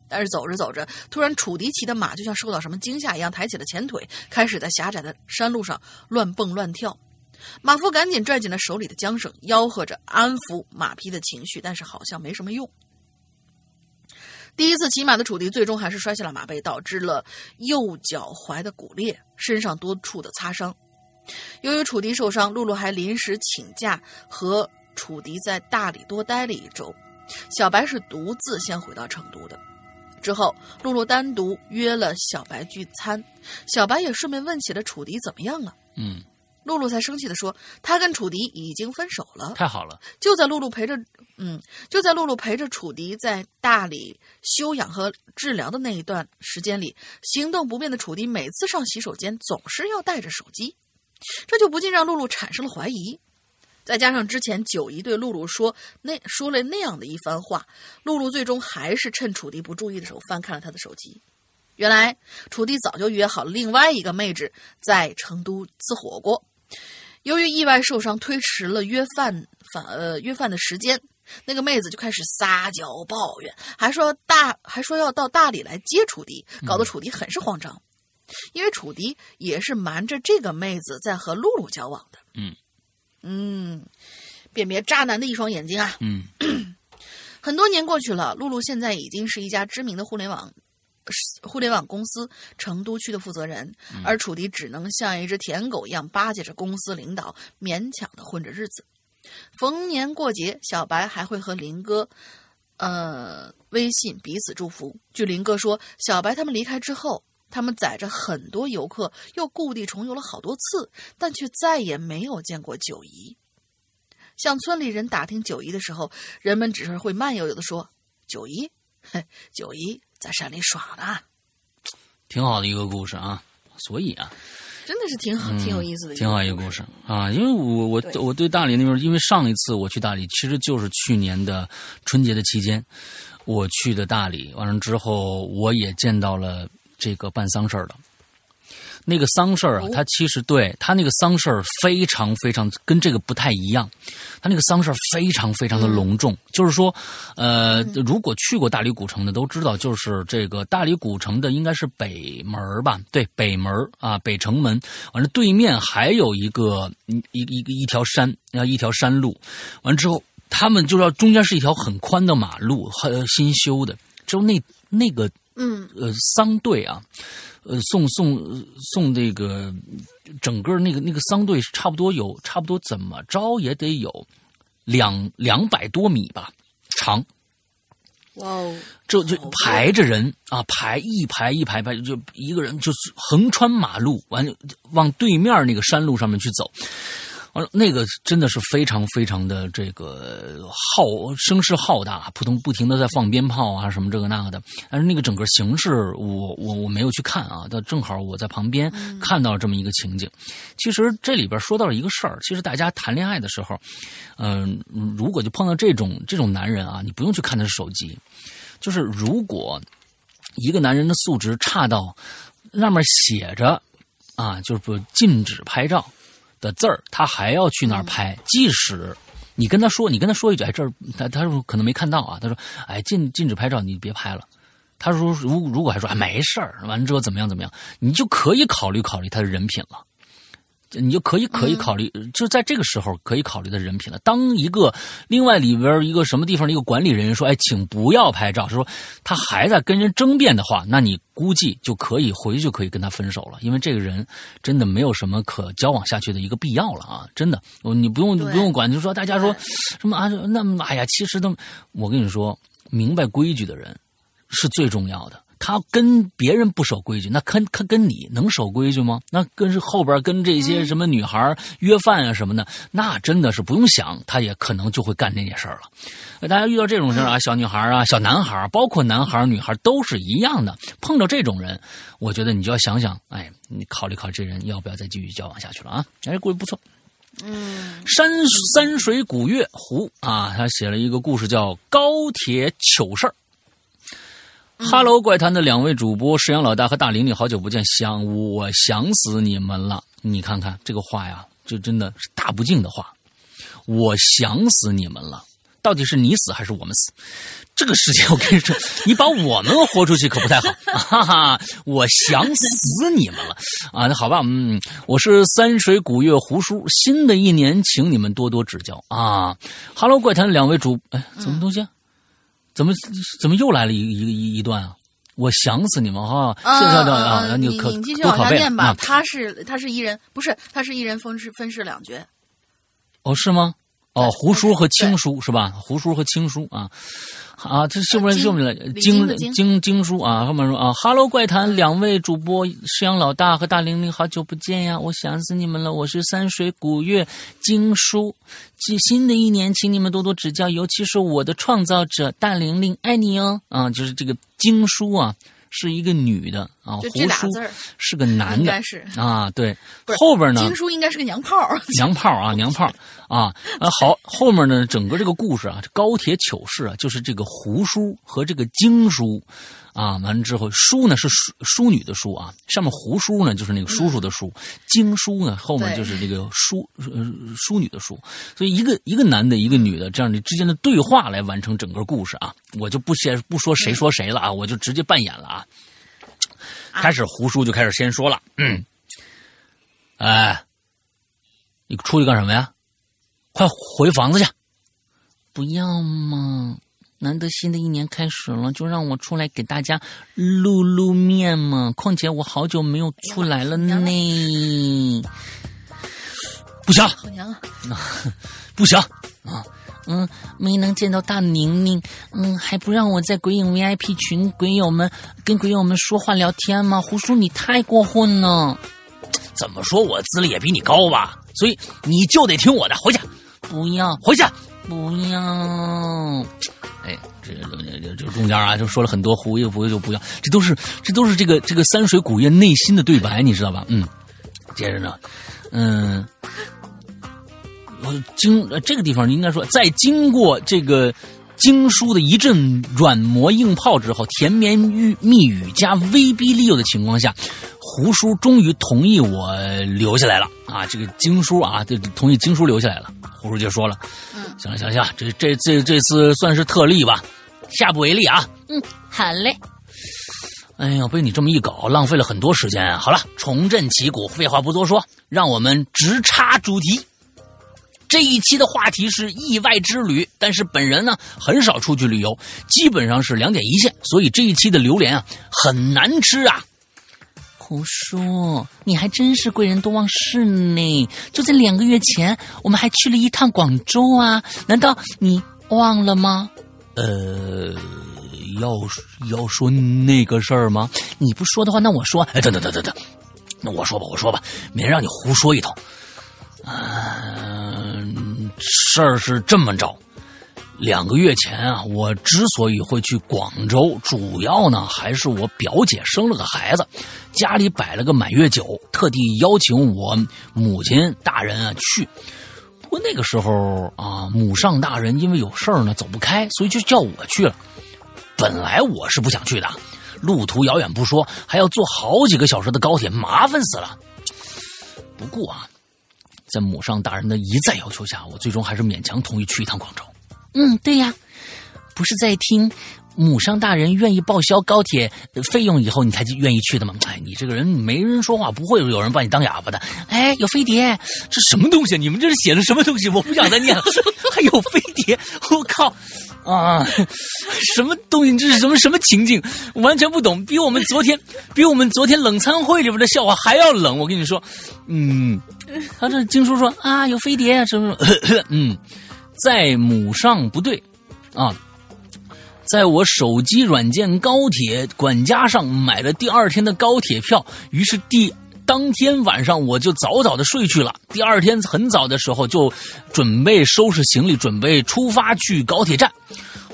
但是走着走着，突然楚迪骑的马就像受到什么惊吓一样，抬起了前腿，开始在狭窄的山路上乱蹦乱跳。马夫赶紧拽紧了手里的缰绳，吆喝着安抚马匹的情绪，但是好像没什么用。第一次骑马的楚迪最终还是摔下了马背，导致了右脚踝的骨裂，身上多处的擦伤。由于楚迪受伤，露露还临时请假和楚迪在大理多待了一周。小白是独自先回到成都的。之后，露露单独约了小白聚餐，小白也顺便问起了楚迪怎么样了。嗯，露露才生气的说：“他跟楚迪已经分手了。”太好了。就在露露陪着，嗯，就在露露陪着楚迪在大理休养和治疗的那一段时间里，行动不便的楚迪每次上洗手间总是要带着手机，这就不禁让露露产生了怀疑。再加上之前九姨对露露说那说了那样的一番话，露露最终还是趁楚迪不注意的时候翻看了他的手机。原来楚迪早就约好了另外一个妹纸在成都吃火锅，由于意外受伤，推迟了约饭饭呃约饭的时间，那个妹子就开始撒娇抱怨，还说大还说要到大理来接楚迪，搞得楚迪很是慌张，因为楚迪也是瞒着这个妹子在和露露交往的。嗯。嗯，辨别渣男的一双眼睛啊！嗯，很多年过去了，露露现在已经是一家知名的互联网互联网公司成都区的负责人，而楚迪只能像一只舔狗一样巴结着公司领导，勉强的混着日子。逢年过节，小白还会和林哥，呃，微信彼此祝福。据林哥说，小白他们离开之后，他们载着很多游客又故地重游了好多次，但却再也没有见过九姨。向村里人打听九姨的时候，人们只是会慢悠悠的说：“九姨，嘿，[laughs] 九姨在山里耍的。”挺好的一个故事啊。所以啊，真的是挺好、挺有意思的，挺好一个故事啊。因为我我我对大理那边，因为上一次我去大理，其实就是去年的春节的期间，我去的大理。完了之后，我也见到了这个办丧事儿的。那个丧事儿啊，他其实对他那个丧事儿非常非常跟这个不太一样，他那个丧事儿非常非常的隆重。就是说，呃，如果去过大理古城的都知道，就是这个大理古城的应该是北门吧？对，北门啊，北城门。完了，对面还有一个一一一个一条山，要一条山路。完了之后，他们就要中间是一条很宽的马路，很新修的。就那那个，嗯，呃，丧队啊。呃，送送送这个整个那个那个丧队差不多有差不多怎么着也得有两两百多米吧长。哇哦！这就排着人啊，排一排一排排，就一个人就是横穿马路，完往对面那个山路上面去走。完了，那个真的是非常非常的这个浩声势浩大，扑通不停的在放鞭炮啊什么这个那个的。但是那个整个形式，我我我没有去看啊，但正好我在旁边看到这么一个情景。其实这里边说到了一个事儿，其实大家谈恋爱的时候，嗯，如果就碰到这种这种男人啊，你不用去看他的手机，就是如果一个男人的素质差到上面写着啊，就是不禁止拍照。的字儿，他还要去那儿拍。即使你跟他说，你跟他说一句，哎，这儿他他说可能没看到啊。他说，哎，禁禁止拍照，你别拍了。他说如如果还说哎没事儿，完了之后怎么样怎么样，你就可以考虑考虑他的人品了。你就可以可以考虑，就在这个时候可以考虑的人品了。当一个另外里边一个什么地方的一个管理人员说：“哎，请不要拍照。”说他还在跟人争辩的话，那你估计就可以回去就可以跟他分手了，因为这个人真的没有什么可交往下去的一个必要了啊！真的，你不用不用管，就说大家说什么啊？那哎呀，其实都我跟你说，明白规矩的人是最重要的。他跟别人不守规矩，那跟他跟你能守规矩吗？那跟后边跟这些什么女孩约饭啊什么的，那真的是不用想，他也可能就会干这件事儿了。大家遇到这种事儿啊，小女孩啊，小男孩，包括男孩女孩都是一样的。碰到这种人，我觉得你就要想想，哎，你考虑考虑这人要不要再继续交往下去了啊？哎，故事不错。嗯，山山水古月湖啊，他写了一个故事叫《高铁糗事儿》。哈喽，怪谈的两位主播石阳老大和大玲玲，好久不见，想我想死你们了。你看看这个话呀，就真的是大不敬的话。我想死你们了，到底是你死还是我们死？这个事情我跟你说，[laughs] 你把我们豁出去可不太好。哈哈，我想死你们了啊！那好吧，嗯，我是三水古月胡叔，新的一年，请你们多多指教啊。哈喽，怪谈两位主，哎，什么东西？怎么怎么又来了一一一一段啊！我想死你们哈！谢谢大啊，那你可你继续往下念吧。啊他是他是一人，不是他是一人分饰分饰两角。哦，是吗？哦，胡叔和青叔是吧？胡叔和青叔啊啊，这是不是是不是京京京京叔啊？后面说啊哈喽，怪谈两位主播石阳老大和大玲玲，好久不见呀！我想死你们了。我是山水古月经书，新新的一年，请你们多多指教，尤其是我的创造者大玲玲，爱你哦！啊，就是这个经书啊。是一个女的啊，胡叔是个男的，应该是。啊，对，后边呢，京叔应该是个娘炮，[laughs] 娘炮啊，[laughs] 娘炮啊，啊好，后面呢，整个这个故事啊，这高铁糗事啊，就是这个胡叔和这个京叔啊，完了之后，叔呢是淑淑女的淑啊，上面胡叔呢就是那个叔叔的叔，经书呢后面就是这个淑呃淑女的淑，所以一个一个男的，一个女的这样的之间的对话来完成整个故事啊，我就不先不说谁说谁了啊，我就直接扮演了啊。开始，胡叔就开始先说了，嗯，哎，你出去干什么呀？快回房子去！不要嘛，难得新的一年开始了，就让我出来给大家露露面嘛。况且我好久没有出来了呢。不行，好娘啊！[laughs] 不行啊！嗯，没能见到大宁宁，嗯，还不让我在鬼影 VIP 群鬼友们跟鬼友们说话聊天吗？胡叔，你太过分了！怎么说我资历也比你高吧，所以你就得听我的，回去。不要，回去。不要。哎，这这这中间啊，就说了很多胡也不就不要，这都是这都是这个这个三水古月内心的对白，你知道吧？嗯，接着呢，嗯。经这个地方应该说，在经过这个经书的一阵软磨硬泡之后，甜言蜜语加威逼利诱的情况下，胡叔终于同意我留下来了啊！这个经书啊，这同意经书留下来了。胡叔就说了：“嗯，行了行了行了，这这这这次算是特例吧，下不为例啊。”嗯，好嘞。哎呀，被你这么一搞，浪费了很多时间啊！好了，重振旗鼓，废话不多说，让我们直插主题。这一期的话题是意外之旅，但是本人呢很少出去旅游，基本上是两点一线，所以这一期的榴莲啊很难吃啊。胡说，你还真是贵人多忘事呢！就在两个月前，我们还去了一趟广州啊，难道你忘了吗？呃，要要说那个事儿吗？你不说的话，那我说。哎，等等等等等，那我说吧，我说吧，免得让你胡说一通。嗯，事儿是这么着，两个月前啊，我之所以会去广州，主要呢还是我表姐生了个孩子，家里摆了个满月酒，特地邀请我母亲大人啊去。不过那个时候啊，母上大人因为有事儿呢走不开，所以就叫我去了。本来我是不想去的，路途遥远不说，还要坐好几个小时的高铁，麻烦死了。不过啊。在母上大人的一再要求下，我最终还是勉强同意去一趟广州。嗯，对呀，不是在听母上大人愿意报销高铁费用以后，你才愿意去的吗？哎，你这个人没人说话，不会有人把你当哑巴的。哎，有飞碟，这什么东西？你们这是写的什么东西？我不想再念了。[laughs] 还有飞碟，我靠！啊，什么东西？这是什么什么情境？完全不懂，比我们昨天，比我们昨天冷餐会里边的笑话还要冷。我跟你说，嗯，[laughs] 他这经叔说啊，有飞碟，什么什么，[coughs] 嗯，在母上不对啊。在我手机软件高铁管家上买了第二天的高铁票，于是第当天晚上我就早早的睡去了。第二天很早的时候就准备收拾行李，准备出发去高铁站。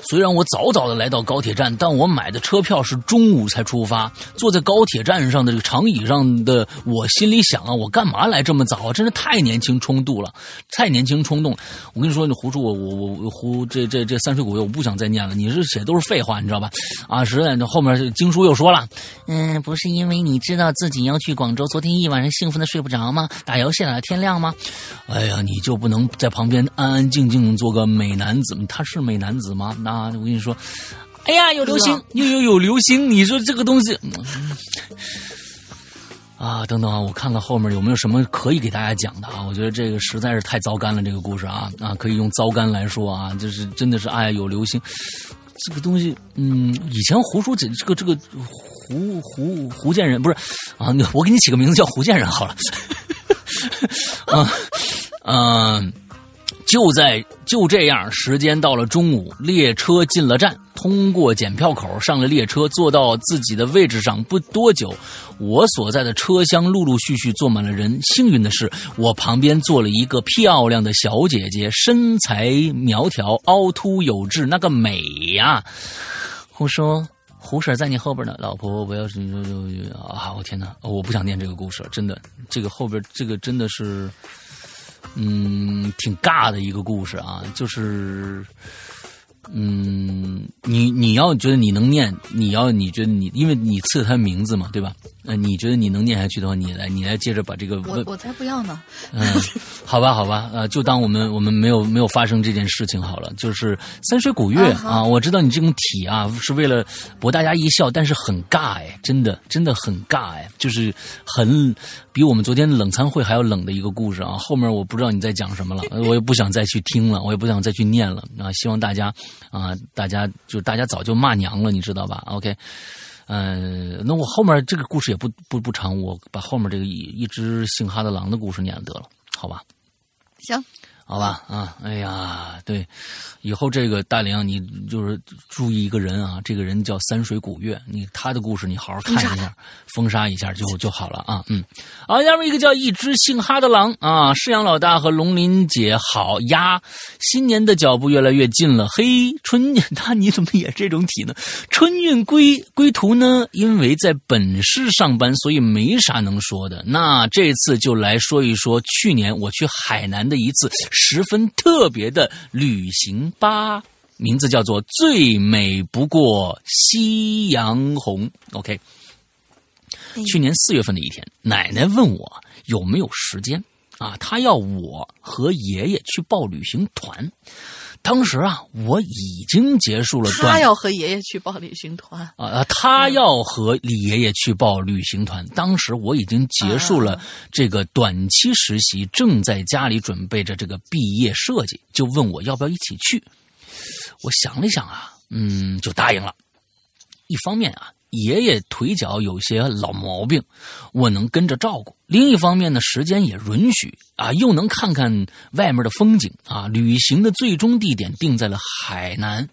虽然我早早的来到高铁站，但我买的车票是中午才出发。坐在高铁站上的这个长椅上的我心里想啊，我干嘛来这么早啊？真是太年轻冲动了，太年轻冲动。我跟你说，你胡说，我我我胡这这这三水古月，我不想再念了。你这写都是废话，你知道吧？啊，实在后面经书又说了，嗯，不是因为你知道自己要去广州，昨天一晚上兴奋的睡不着吗？打游戏打到天亮吗？哎呀，你就不能在旁边安安静静做个美男子？他是美男子吗？那。啊，我跟你说，哎呀，有流星，又有有流星，你说这个东西，啊，等等啊，我看看后面有没有什么可以给大家讲的啊？我觉得这个实在是太糟干了，这个故事啊啊，可以用糟干来说啊，就是真的是哎呀，有流星，这个东西，嗯，以前胡叔这这个这个胡胡胡建人不是啊，我给你起个名字叫胡建人好了，[laughs] 啊嗯。就在就这样，时间到了中午，列车进了站，通过检票口上了列车，坐到自己的位置上。不多久，我所在的车厢陆陆续续坐满了人。幸运的是，我旁边坐了一个漂亮的小姐姐，身材苗条，凹凸有致，那个美呀！胡说，胡婶在你后边呢，老婆，不要你说啊！我天哪，我不想念这个故事了，真的，这个后边这个真的是。嗯，挺尬的一个故事啊，就是，嗯，你你要觉得你能念，你要你觉得你，因为你赐他名字嘛，对吧？呃，你觉得你能念下去的话，你来，你来接着把这个。我我才不要呢。[laughs] 嗯，好吧，好吧，呃，就当我们我们没有没有发生这件事情好了。就是三水古月啊，我知道你这种体啊是为了博大家一笑，但是很尬哎，真的真的很尬哎，就是很比我们昨天冷餐会还要冷的一个故事啊。后面我不知道你在讲什么了，我也不想再去听了，我也不想再去念了啊。希望大家啊，大家就大家早就骂娘了，你知道吧？OK。嗯，那我后面这个故事也不不不长，我把后面这个一一只姓哈的狼的故事念了得了，好吧？行。好吧，啊，哎呀，对，以后这个大玲，你就是注意一个人啊，这个人叫三水古月，你他的故事你好好看一下，封杀一下就就好了啊，嗯，好，下面一个叫一只姓哈的狼啊，世阳老大和龙鳞姐好呀，新年的脚步越来越近了，嘿，春年他 [laughs] 你怎么也这种体呢？春运归归途呢？因为在本市上班，所以没啥能说的，那这次就来说一说去年我去海南的一次。十分特别的旅行吧，名字叫做“最美不过夕阳红”。OK，去年四月份的一天，奶奶问我有没有时间啊，她要我和爷爷去报旅行团。当时啊，我已经结束了。他要和爷爷去报旅行团啊！他要和李爷爷去报旅行团。当时我已经结束了这个短期实习，正在家里准备着这个毕业设计，就问我要不要一起去。我想了想啊，嗯，就答应了。一方面啊。爷爷腿脚有些老毛病，我能跟着照顾。另一方面呢，时间也允许啊，又能看看外面的风景啊。旅行的最终地点定在了海南。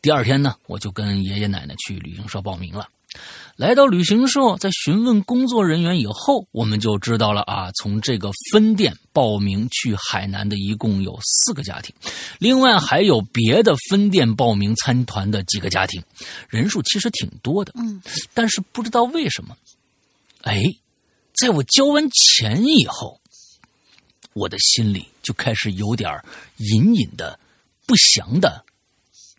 第二天呢，我就跟爷爷奶奶去旅行社报名了。来到旅行社，在询问工作人员以后，我们就知道了啊，从这个分店报名去海南的一共有四个家庭，另外还有别的分店报名参团的几个家庭，人数其实挺多的。嗯，但是不知道为什么，哎，在我交完钱以后，我的心里就开始有点隐隐的不祥的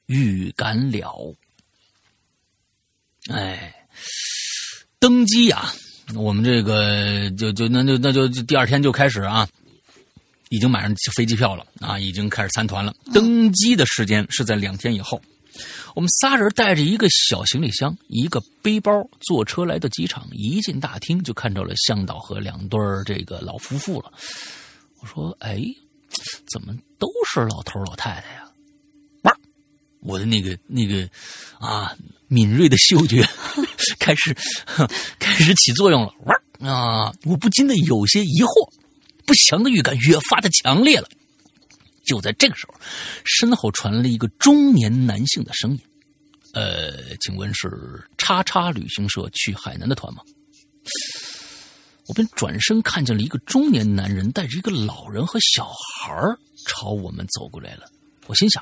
预感了。哎。登机呀，我们这个就就那就那就第二天就开始啊，已经买上飞机票了啊，已经开始参团了。登机的时间是在两天以后，我们仨人带着一个小行李箱、一个背包，坐车来到机场。一进大厅，就看到了向导和两对儿这个老夫妇了。我说：“哎，怎么都是老头老太太呀？”哇，我的那个那个啊，敏锐的嗅觉 [laughs] 开始 [laughs] 开始起作用了。哇啊，我不禁的有些疑惑，不祥的预感越发的强烈了。就在这个时候，身后传来了一个中年男性的声音：“呃，请问是叉叉旅行社去海南的团吗？”我便转身看见了一个中年男人带着一个老人和小孩朝我们走过来了。我心想：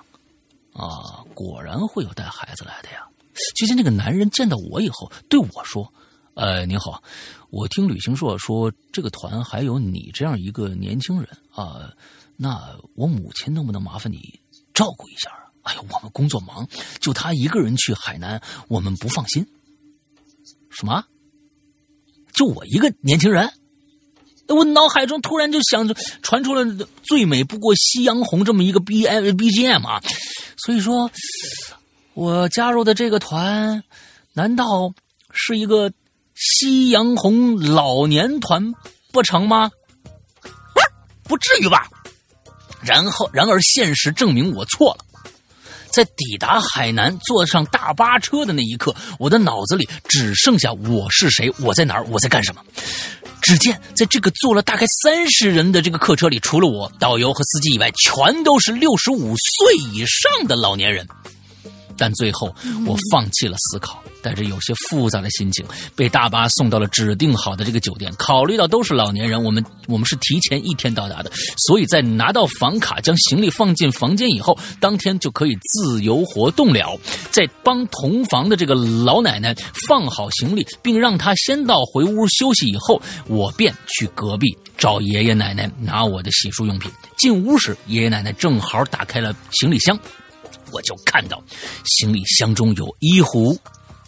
啊，果然会有带孩子来的呀！就见那个男人见到我以后，对我说：“呃，您好，我听旅行社说这个团还有你这样一个年轻人啊。”那我母亲能不能麻烦你照顾一下啊？哎呦，我们工作忙，就他一个人去海南，我们不放心。什么？就我一个年轻人？我脑海中突然就想着，传出了《最美不过夕阳红》这么一个 B M B G M 啊。所以说，我加入的这个团，难道是一个夕阳红老年团不成吗？不至于吧？然后，然而现实证明我错了。在抵达海南、坐上大巴车的那一刻，我的脑子里只剩下我是谁，我在哪儿，我在干什么。只见在这个坐了大概三十人的这个客车里，除了我、导游和司机以外，全都是六十五岁以上的老年人。但最后，我放弃了思考，带着有些复杂的心情，被大巴送到了指定好的这个酒店。考虑到都是老年人，我们我们是提前一天到达的，所以在拿到房卡、将行李放进房间以后，当天就可以自由活动了。在帮同房的这个老奶奶放好行李，并让她先到回屋休息以后，我便去隔壁找爷爷奶奶拿我的洗漱用品。进屋时，爷爷奶奶正好打开了行李箱。我就看到，行李箱中有一壶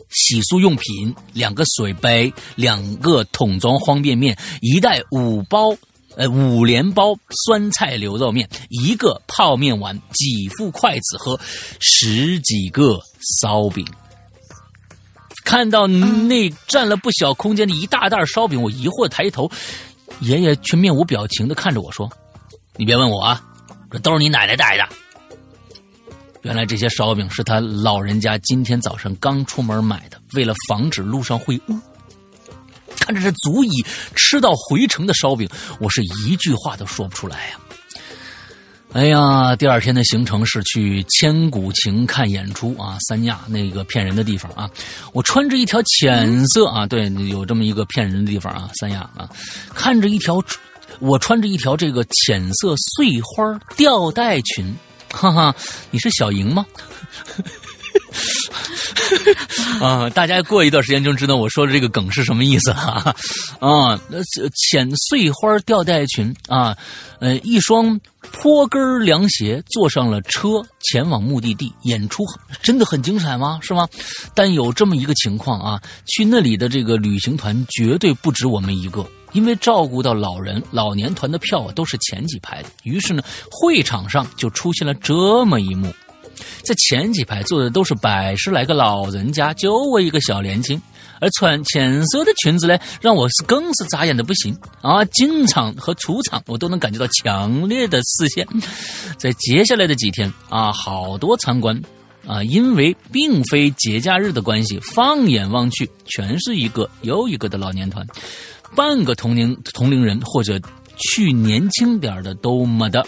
洗漱用品、两个水杯、两个桶装方便面、一袋五包呃五连包酸菜牛肉面、一个泡面碗、几副筷子和十几个烧饼。看到那占了不小空间的一大袋烧饼，我疑惑抬头，爷爷却面无表情的看着我说：“你别问我啊，这都是你奶奶带的。”原来这些烧饼是他老人家今天早上刚出门买的，为了防止路上会饿。看着这足以吃到回城的烧饼，我是一句话都说不出来呀。哎呀，第二天的行程是去千古情看演出啊，三亚那个骗人的地方啊。我穿着一条浅色啊，对，有这么一个骗人的地方啊，三亚啊，看着一条，我穿着一条这个浅色碎花吊带裙。哈哈，你是小莹吗？[laughs] 啊，大家过一段时间就知道我说的这个梗是什么意思了 [laughs] 啊。那浅碎花吊带裙啊，呃，一双坡跟凉鞋，坐上了车前往目的地。演出真的很精彩吗？是吗？但有这么一个情况啊，去那里的这个旅行团绝对不止我们一个。因为照顾到老人，老年团的票都是前几排的，于是呢，会场上就出现了这么一幕，在前几排坐的都是百十来个老人家，就我一个小年轻，而穿浅色的裙子呢，让我是更是扎眼的不行啊！进场和出场我都能感觉到强烈的视线，[laughs] 在接下来的几天啊，好多参观啊，因为并非节假日的关系，放眼望去，全是一个又一个的老年团。半个同龄同龄人或者去年轻点的都没的，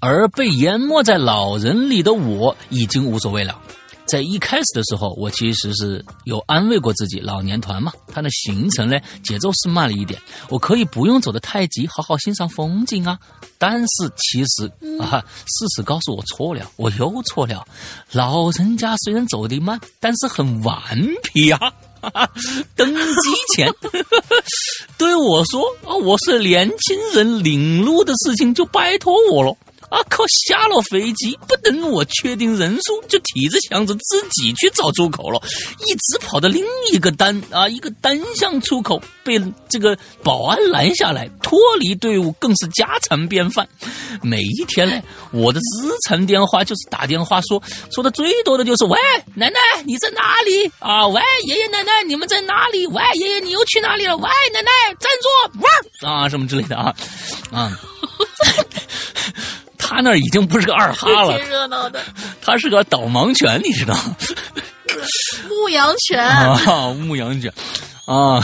而被淹没在老人里的我已经无所谓了。在一开始的时候，我其实是有安慰过自己，老年团嘛，它的行程呢节奏是慢了一点，我可以不用走得太急，好好欣赏风景啊。但是其实啊，事实告诉我错了，我又错了。老人家虽然走得慢，但是很顽皮啊。[laughs] 登机前对我说：“啊，我是年轻人，领路的事情就拜托我了。”啊，[laughs] 靠下了飞机不等我确定人数，就提着箱子自己去找出口了，一直跑到另一个单啊一个单向出口，被这个保安拦下来，脱离队伍更是家常便饭。每一天呢，我的日常电话就是打电话说说的最多的就是喂奶奶你在哪里啊？喂爷爷奶奶你们在哪里？喂爷爷你又去哪里了？喂奶奶站住啊什么之类的啊啊。他那儿已经不是个二哈了，[laughs] 挺热闹的。他是个导盲犬，你知道？牧羊犬 [laughs] 啊，牧羊犬啊！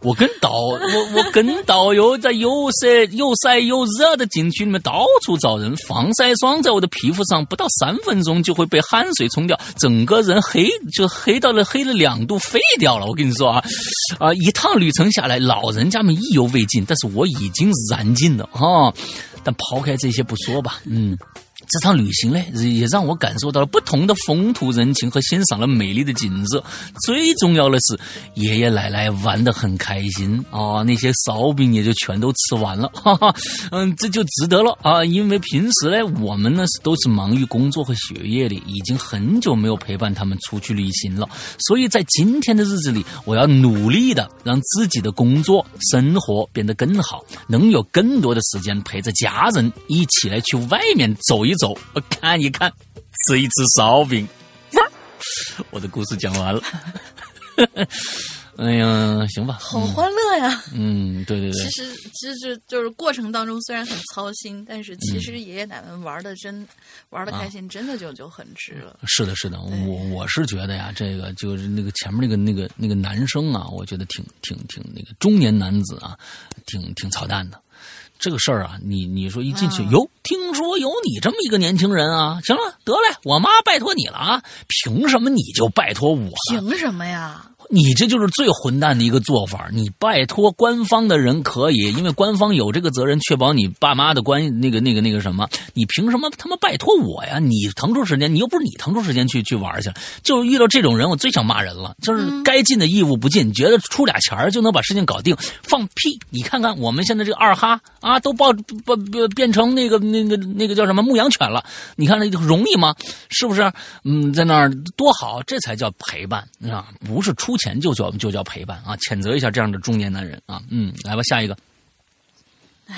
我跟导我我跟导游在又晒又晒又热的景区里面到处找人，防晒霜在我的皮肤上不到三分钟就会被汗水冲掉，整个人黑就黑到了黑了两度，废掉了。我跟你说啊啊！一趟旅程下来，老人家们意犹未尽，但是我已经燃尽了哈。但抛开这些不说吧，嗯。这趟旅行呢，也让我感受到了不同的风土人情和欣赏了美丽的景色。最重要的是，爷爷奶奶玩得很开心啊，那些烧饼也就全都吃完了，哈哈，嗯，这就值得了啊。因为平时呢，我们呢是都是忙于工作和学业的，已经很久没有陪伴他们出去旅行了。所以在今天的日子里，我要努力的让自己的工作生活变得更好，能有更多的时间陪着家人一起来去外面走一一。走，我看一看，吃一吃烧饼。[laughs] 我的故事讲完了。[laughs] 哎呀，行吧，好欢乐呀！嗯，对对对。其实，其实就就是过程当中虽然很操心，但是其实爷爷奶奶玩的真玩的开心，真的就就很值了。是的，是的，我我是觉得呀，这个就是那个前面那个那个那个男生啊，我觉得挺挺挺那个中年男子啊，挺挺操蛋的。这个事儿啊，你你说一进去，哟，听说有你这么一个年轻人啊，行了，得嘞，我妈拜托你了啊，凭什么你就拜托我？凭什么呀？你这就是最混蛋的一个做法。你拜托官方的人可以，因为官方有这个责任确保你爸妈的关那个那个那个什么。你凭什么他妈拜托我呀？你腾出时间，你又不是你腾出时间去去玩去。就遇到这种人，我最想骂人了。就是该尽的义务不尽，觉得出俩钱就能把事情搞定，放屁！你看看我们现在这个二哈啊，都报报变成那个那个那个叫什么牧羊犬了。你看那容易吗？是不是？嗯，在那儿多好，这才叫陪伴啊，不是出。钱就叫就叫陪伴啊！谴责一下这样的中年男人啊！嗯，来吧，下一个。哎，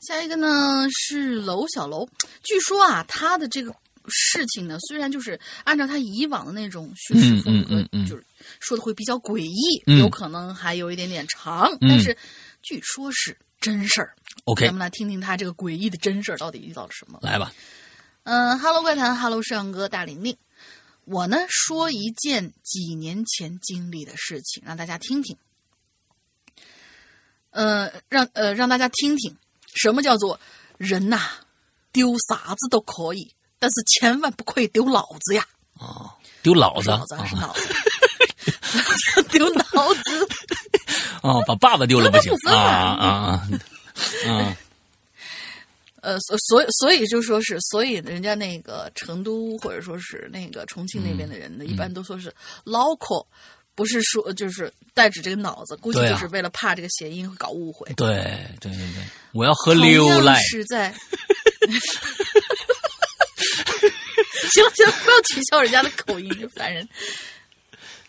下一个呢是楼小楼。据说啊，他的这个事情呢，虽然就是按照他以往的那种叙事风格，就是说的会比较诡异，有可能还有一点点长，但是据说是真事儿。OK，咱们来听听他这个诡异的真事儿到底遇到了什么。来吧。嗯哈喽怪谈哈喽摄像哥大玲玲。我呢说一件几年前经历的事情，让大家听听。呃，让呃让大家听听，什么叫做人呐，丢啥子都可以，但是千万不可以丢脑子呀！哦，丢脑子，脑子还是脑子，[laughs] 丢脑子。[laughs] 哦，把爸爸丢了不行 [laughs] 啊啊啊！嗯。呃，所所以所以就说是，所以人家那个成都或者说是那个重庆那边的人呢，一般都说是脑壳，不是说就是代指这个脑子，估计就是为了怕这个谐音搞误会。对对对对，我要喝牛奶。是在。[laughs] 行了行了，不要取笑人家的口音，烦人。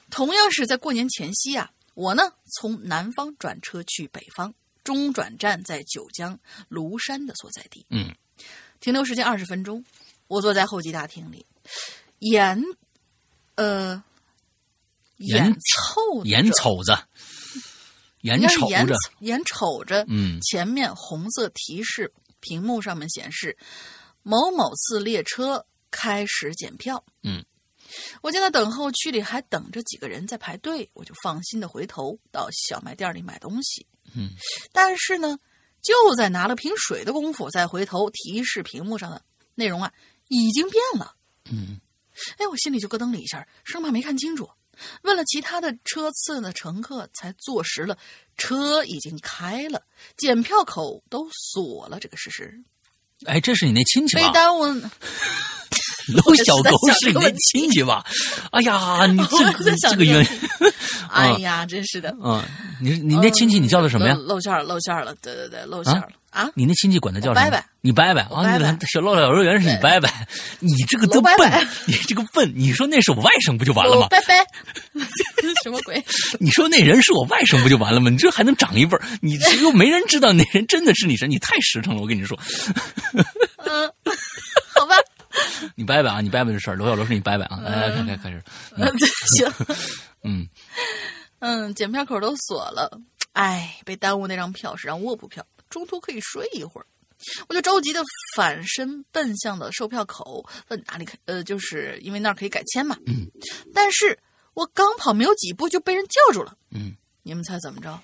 同样是在过年前夕啊，我呢从南方转车去北方。中转站在九江庐山的所在地。嗯，停留时间二十分钟。我坐在候机大厅里，眼呃眼凑眼瞅着，眼瞅着眼瞅着，嗯，前面红色提示屏幕上面显示某某次列车开始检票。嗯，我见到等候区里还等着几个人在排队，我就放心的回头到小卖店里买东西。嗯，但是呢，就在拿了瓶水的功夫，再回头提示屏幕上的内容啊，已经变了。嗯，哎，我心里就咯噔了一下，生怕没看清楚，问了其他的车次的乘客，才坐实了车已经开了，检票口都锁了这个事实。哎，这是你那亲戚吧？被耽误。[laughs] 楼小狗是你那亲戚吧？哎呀，[laughs] 你这个这个冤，[laughs] 哎呀，真是的。嗯，你你那亲戚你叫的什么呀？露馅了，露馅了。对对对，露馅了。啊，你那亲戚管他叫什么？伯伯你伯伯啊，伯伯那小老老肉原来是你伯伯，你这个都笨你这个笨，你说那是我外甥不就完了吗？拜拜，什么鬼？你说那人是我外甥不就完了吗？你这还能长一辈儿？你这又没人知道那人真的是你婶，你太实诚了，我跟你说。嗯，好吧，[laughs] 你伯伯啊，你掰掰这事儿，罗小罗是你掰掰啊，来来开开开始，[laughs] 嗯，行，[laughs] 嗯嗯，检票口都锁了，哎，被耽误那张票是张卧铺票，中途可以睡一会儿。我就着急的反身奔向了售票口，问哪里可呃，就是因为那儿可以改签嘛。嗯，但是我刚跑没有几步就被人叫住了。嗯，你们猜怎么着？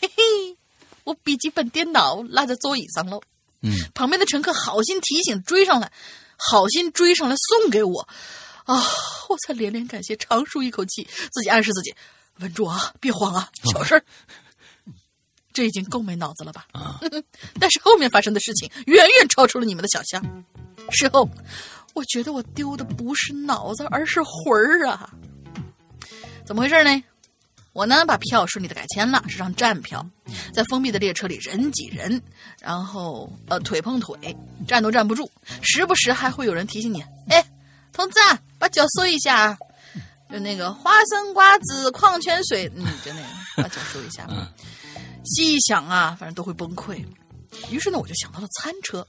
嘿嘿，我笔记本电脑落在座椅上喽。嗯，旁边的乘客好心提醒追上来，好心追上来送给我，啊！我才连连感谢，长舒一口气，自己暗示自己稳住啊，别慌啊，小事儿。这已经够没脑子了吧？[laughs] 但是后面发生的事情远远超出了你们的想象。事后，我觉得我丢的不是脑子，而是魂儿啊！怎么回事呢？我呢把票顺利的改签了，是张站票，在封闭的列车里人挤人，然后呃腿碰腿，站都站不住，时不时还会有人提醒你：“哎，同志啊，把脚收一下啊。”就那个花生、瓜子、矿泉水，嗯，就那个把脚收一下。细一想啊，反正都会崩溃。于是呢，我就想到了餐车。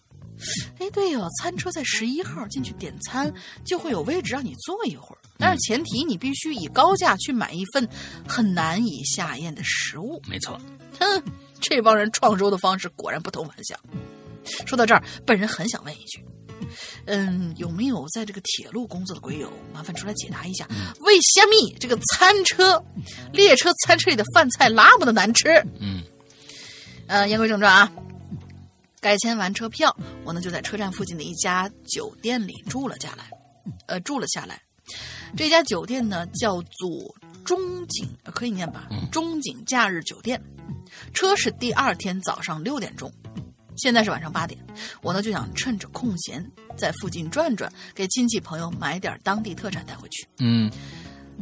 哎，对哦，餐车在十一号进去点餐，就会有位置让你坐一会儿，但是前提你必须以高价去买一份很难以下咽的食物。没错，哼，这帮人创收的方式果然不同凡响。说到这儿，本人很想问一句，嗯，有没有在这个铁路工作的鬼友，麻烦出来解答一下，为虾米这个餐车、列车餐车里的饭菜那么的难吃？嗯，呃，言归正传啊，改签完车票，我呢就在车站附近的一家酒店里住了下来，呃，住了下来。这家酒店呢叫做中景，呃可以念吧？中景假日酒店。车是第二天早上六点钟，现在是晚上八点。我呢就想趁着空闲在附近转转，给亲戚朋友买点当地特产带回去。嗯。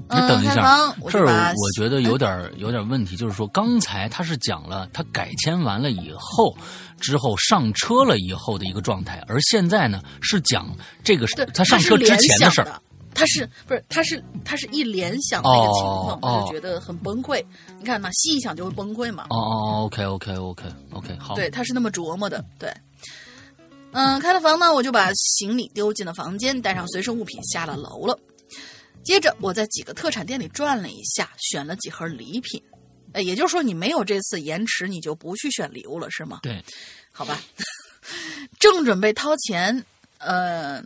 你嗯等一下这儿我觉得有点儿有点问题，就是说刚才他是讲了他改签完了以后，之后上车了以后的一个状态，而现在呢是讲这个是，他上车之前的事儿。儿。他是不是？他是他是一联想那个情况，就觉得很崩溃。你看嘛，细一想就会崩溃嘛。哦哦，OK OK OK OK，好，对，他是那么琢磨的。对，嗯，开了房呢，我就把行李丢进了房间，带上随身物品下了楼了。接着，我在几个特产店里转了一下，选了几盒礼品。呃，也就是说，你没有这次延迟，你就不去选礼物了，是吗？对，好吧，[laughs] 正准备掏钱，呃，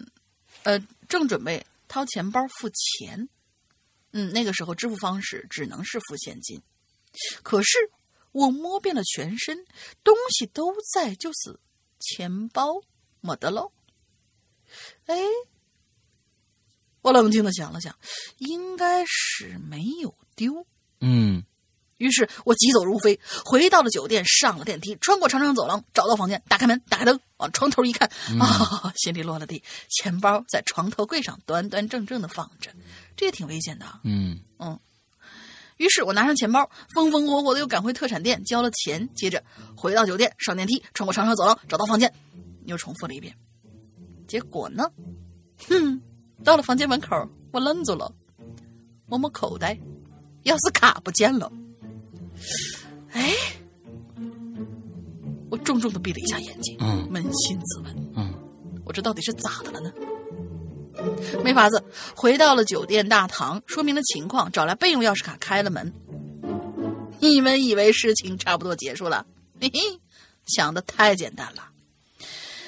呃，正准备掏钱包付钱，嗯，那个时候支付方式只能是付现金。可是我摸遍了全身，东西都在，就是钱包没得喽。哎，我冷静的想了想，应该是没有丢。嗯于是我疾走如飞，回到了酒店，上了电梯，穿过长长走廊，找到房间，打开门，打开灯，往床头一看，啊，心里落了地，钱包在床头柜上端端正正的放着，这也挺危险的。嗯于是我拿上钱包，风风火火的又赶回特产店交了钱，接着回到酒店，上电梯，穿过长长走廊，找到房间，又重复了一遍。结果呢，哼，到了房间门口，我愣住了，摸摸口袋，钥匙卡不见了。哎，我重重的闭了一下眼睛，嗯扪心自问，嗯我这到底是咋的了呢？没法子，回到了酒店大堂，说明了情况，找来备用钥匙卡开了门。你们以为事情差不多结束了？嘿嘿，想的太简单了。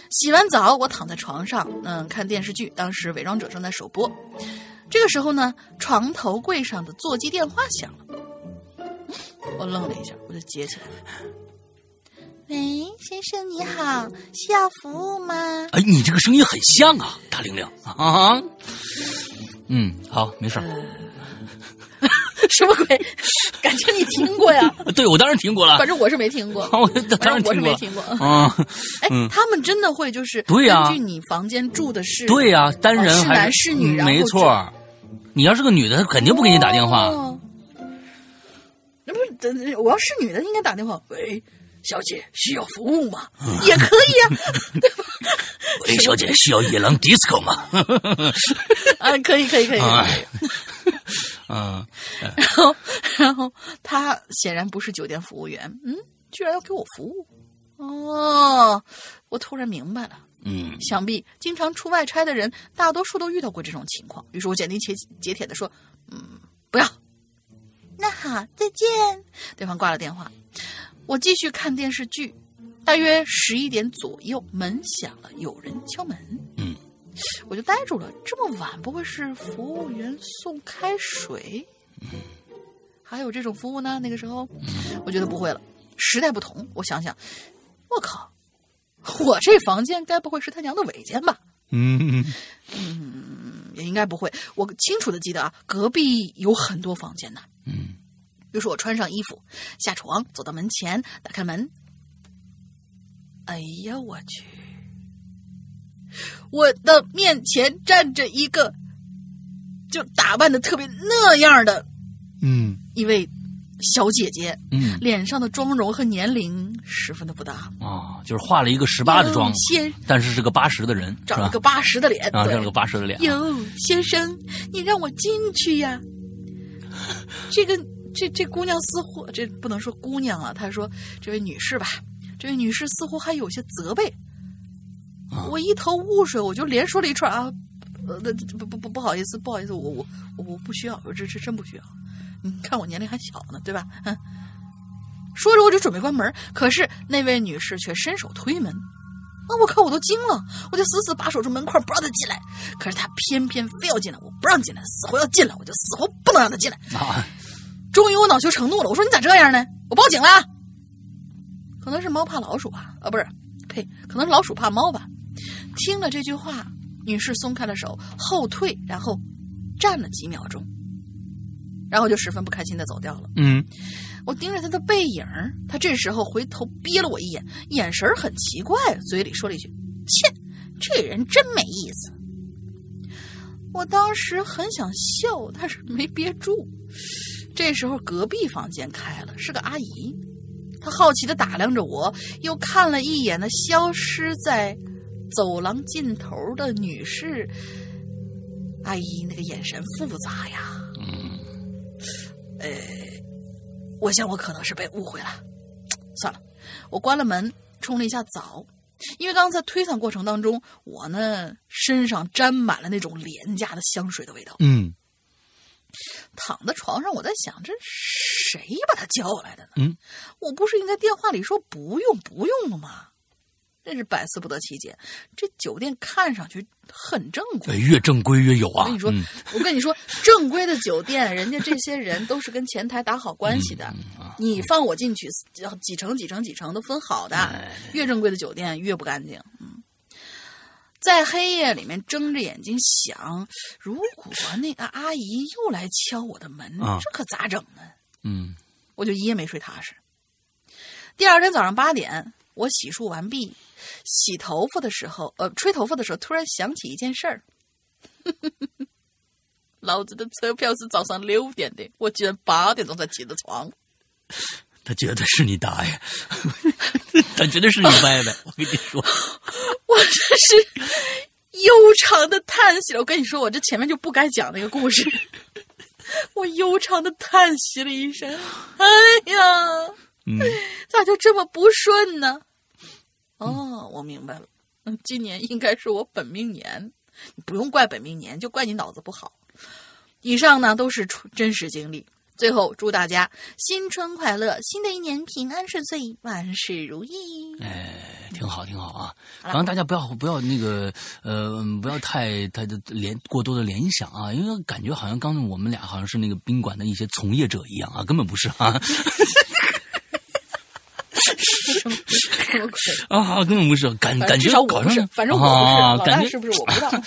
洗完澡，我躺在床上，嗯，看电视剧。当时《伪装者》正在首播。这个时候呢，床头柜上的座机电话响了。我愣了一下，我就接起来。喂，先生你好，需要服务吗？哎，你这个声音很像啊，大玲玲啊。嗯，好，没事儿。[laughs] 什么鬼？感觉你听过呀？[laughs] 对我当然听过了，反正我是没听过。[laughs] 我当然正我是听过了没听过。啊。哎，嗯他们真的会就是对呀根据你房间住的是对呀、单人哦是还男是女，没错。你要是个女的，他肯定不给你打电话。哦那不是，等我要是女的，应该打电话。喂，小姐需要服务吗？也可以啊，[laughs] 喂，小姐需要野狼 disco 吗？[laughs] 啊，可以可以可以。哎，[laughs] 嗯，然后然后他显然不是酒店服务员，嗯，居然要给我服务。哦，我突然明白了。嗯想必经常出外差的人，大多数都遇到过这种情况。于是我斩钉截截铁的说：“嗯，不要。”那好，再见。对方挂了电话，我继续看电视剧。大约十一点左右，门响了，有人敲门。嗯，我就呆住了。这么晚，不会是服务员送开水？还有这种服务呢？那个时候，我觉得不会了。时代不同，我想想，我靠，我这房间该不会是他娘的尾间吧？嗯也应该不会。我清楚的记得啊，隔壁有很多房间呢。嗯于是我穿上衣服，下床，走到门前，打开门。哎呀，我去！我的面前站着一个，就打扮的特别那样的嗯一位小姐姐，嗯脸上的妆容和年龄十分的不搭。啊，就是化了一个十八的妆，先但是是个八十的人，长了个？八十的脸，啊，长了个八十的脸。哟，先生，你让我进去呀！[laughs] 这个这这姑娘似乎这不能说姑娘啊，她说这位女士吧，这位女士似乎还有些责备。啊我一头雾水，我就连说了一串啊，呃，不不不不好意思，不好意思，我我我我不需要，我这这真不需要。你看我年龄还小呢，对吧？嗯。[laughs] 说着我就准备关门，可是那位女士却伸手推门。啊！我靠！我都惊了，我就死死把守住门框，不让他进来。可是他偏偏非要进来，我不让进来，死活要进来，我就死活不能让他进来。啊，终于我恼羞成怒了，我说你咋这样呢？我报警了。可能是猫怕老鼠啊？啊，不是，呸，可能是老鼠怕猫吧？听了这句话，女士松开了手，后退，然后站了几秒钟，然后就十分不开心的走掉了。嗯我盯着他的背影儿，她这时候回头瞥了我一眼，眼神儿很奇怪，嘴里说了一句：“切，这人真没意思。”我当时很想笑，但是没憋住。这时候隔壁房间开了，是个阿姨，她好奇的打量着我，又看了一眼那消失在走廊尽头的女士。阿姨那个眼神复杂呀，嗯我想我可能是被误会了。[tsk] 算了，我关了门，冲了一下澡，因为刚才推搡过程当中，我呢身上沾满了那种廉价的香水的味道。嗯躺在床上，我在想，这谁把他叫来的呢？嗯，我不是应该电话里说不用不用了吗？真是百思不得其解。这酒店看上去很正规哎，越正规越有啊。我跟你说，嗯我跟你说，正规的酒店，人家这些人都是跟前台打好关系的。嗯你放我进去，几成几成几成都分好的。哎越正规的酒店越不干净。嗯，在黑夜里面睁着眼睛想，如果那个阿姨又来敲我的门，啊这可咋整呢？嗯我就一夜没睡踏实。第二天早上八点，我洗漱完毕，洗头发的时候，呃，吹头发的时候，突然想起一件事儿。[laughs] 老子的车票是早上六点的，我居然八点钟才起的床。他觉得是你大爷，[laughs] 他觉得是你歪歪。我跟你说，我这是悠长的叹息了。我跟你说，我这前面就不该讲那个故事。我悠长的叹息了一声，哎呀，嗯咋就这么不顺呢？哦，我明白了，嗯，今年应该是我本命年，你不用怪本命年，就怪你脑子不好。以上呢都是出真实经历。最后祝大家新春快乐，新的一年平安顺遂，万事如意。哎，挺好，挺好啊。然后大家不要不要那个呃，不要太太的联过多的联想啊，因为感觉好像刚才我们俩好像是那个宾馆的一些从业者一样啊，根本不是啊。什 [laughs] 么啊，根本不是，感感觉至少我不是，反正我不是，啊，老感觉大是不是我不知道。[laughs]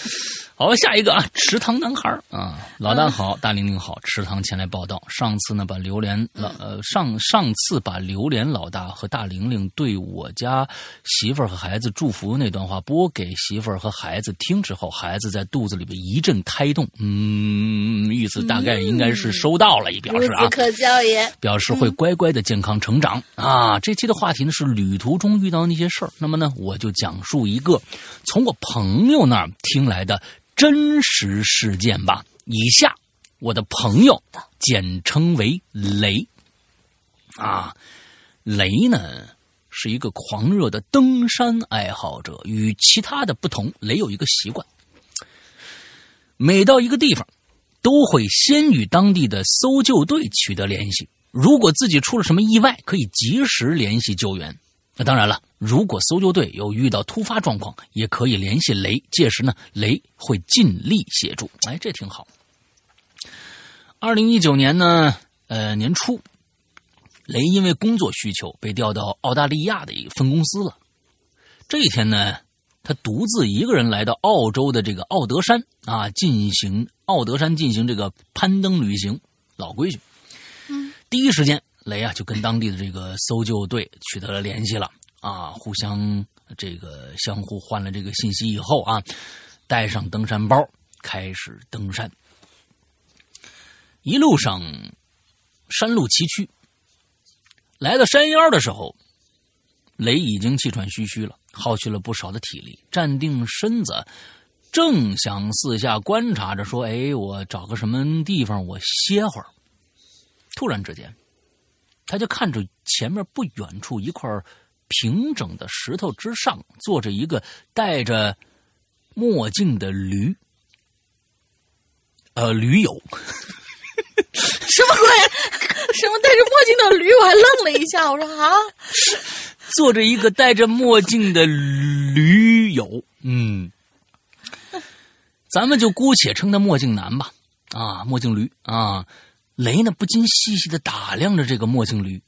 好，下一个啊，池塘男孩儿啊，老大好，大玲玲好，池塘前来报道。上次呢，把榴莲老呃上上次把榴莲老大和大玲玲对我家媳妇儿和孩子祝福那段话播给媳妇儿和孩子听之后，孩子在肚子里边一阵胎动，嗯，意思大概应该是收到了，也表示啊，可教也。表示会乖乖的健康成长、啊。这期的话题呢是旅途中遇到那些事儿，那么呢，我就讲述一个从我朋友那儿听来的真实事件吧。以下我的朋友简称为雷啊，雷呢是一个狂热的登山爱好者，与其他的不同，雷有一个习惯，每到一个地方。都会先与当地的搜救队取得联系。如果自己出了什么意外，可以及时联系救援。那当然了，如果搜救队有遇到突发状况，也可以联系雷。届时呢，雷会尽力协助。哎，这挺好。二零一九年呢，呃，年初，雷因为工作需求被调到澳大利亚的一个分公司了。这一天呢，他独自一个人来到澳洲的这个奥德山啊，进行奥德山进行这个攀登旅行，老规矩。嗯，第一时间，雷啊就跟当地的这个搜救队取得了联系了啊，互相这个相互换了这个信息以后啊，带上登山包开始登山。一路上山路崎岖，来到山腰的时候，雷已经气喘吁吁了。耗去了不少的体力，站定身子，正想四下观察着，说：“哎，我找个什么地方我歇会儿。”突然之间，他就看着前面不远处一块平整的石头之上，坐着一个戴着墨镜的驴，呃，驴友。什么鬼？什么戴着墨镜的驴？我还愣了一下，我说啊。[laughs] 坐着一个戴着墨镜的驴友，嗯，[laughs] 咱们就姑且称他墨镜男吧。啊，墨镜驴啊，雷呢不禁细细的打量着这个墨镜驴，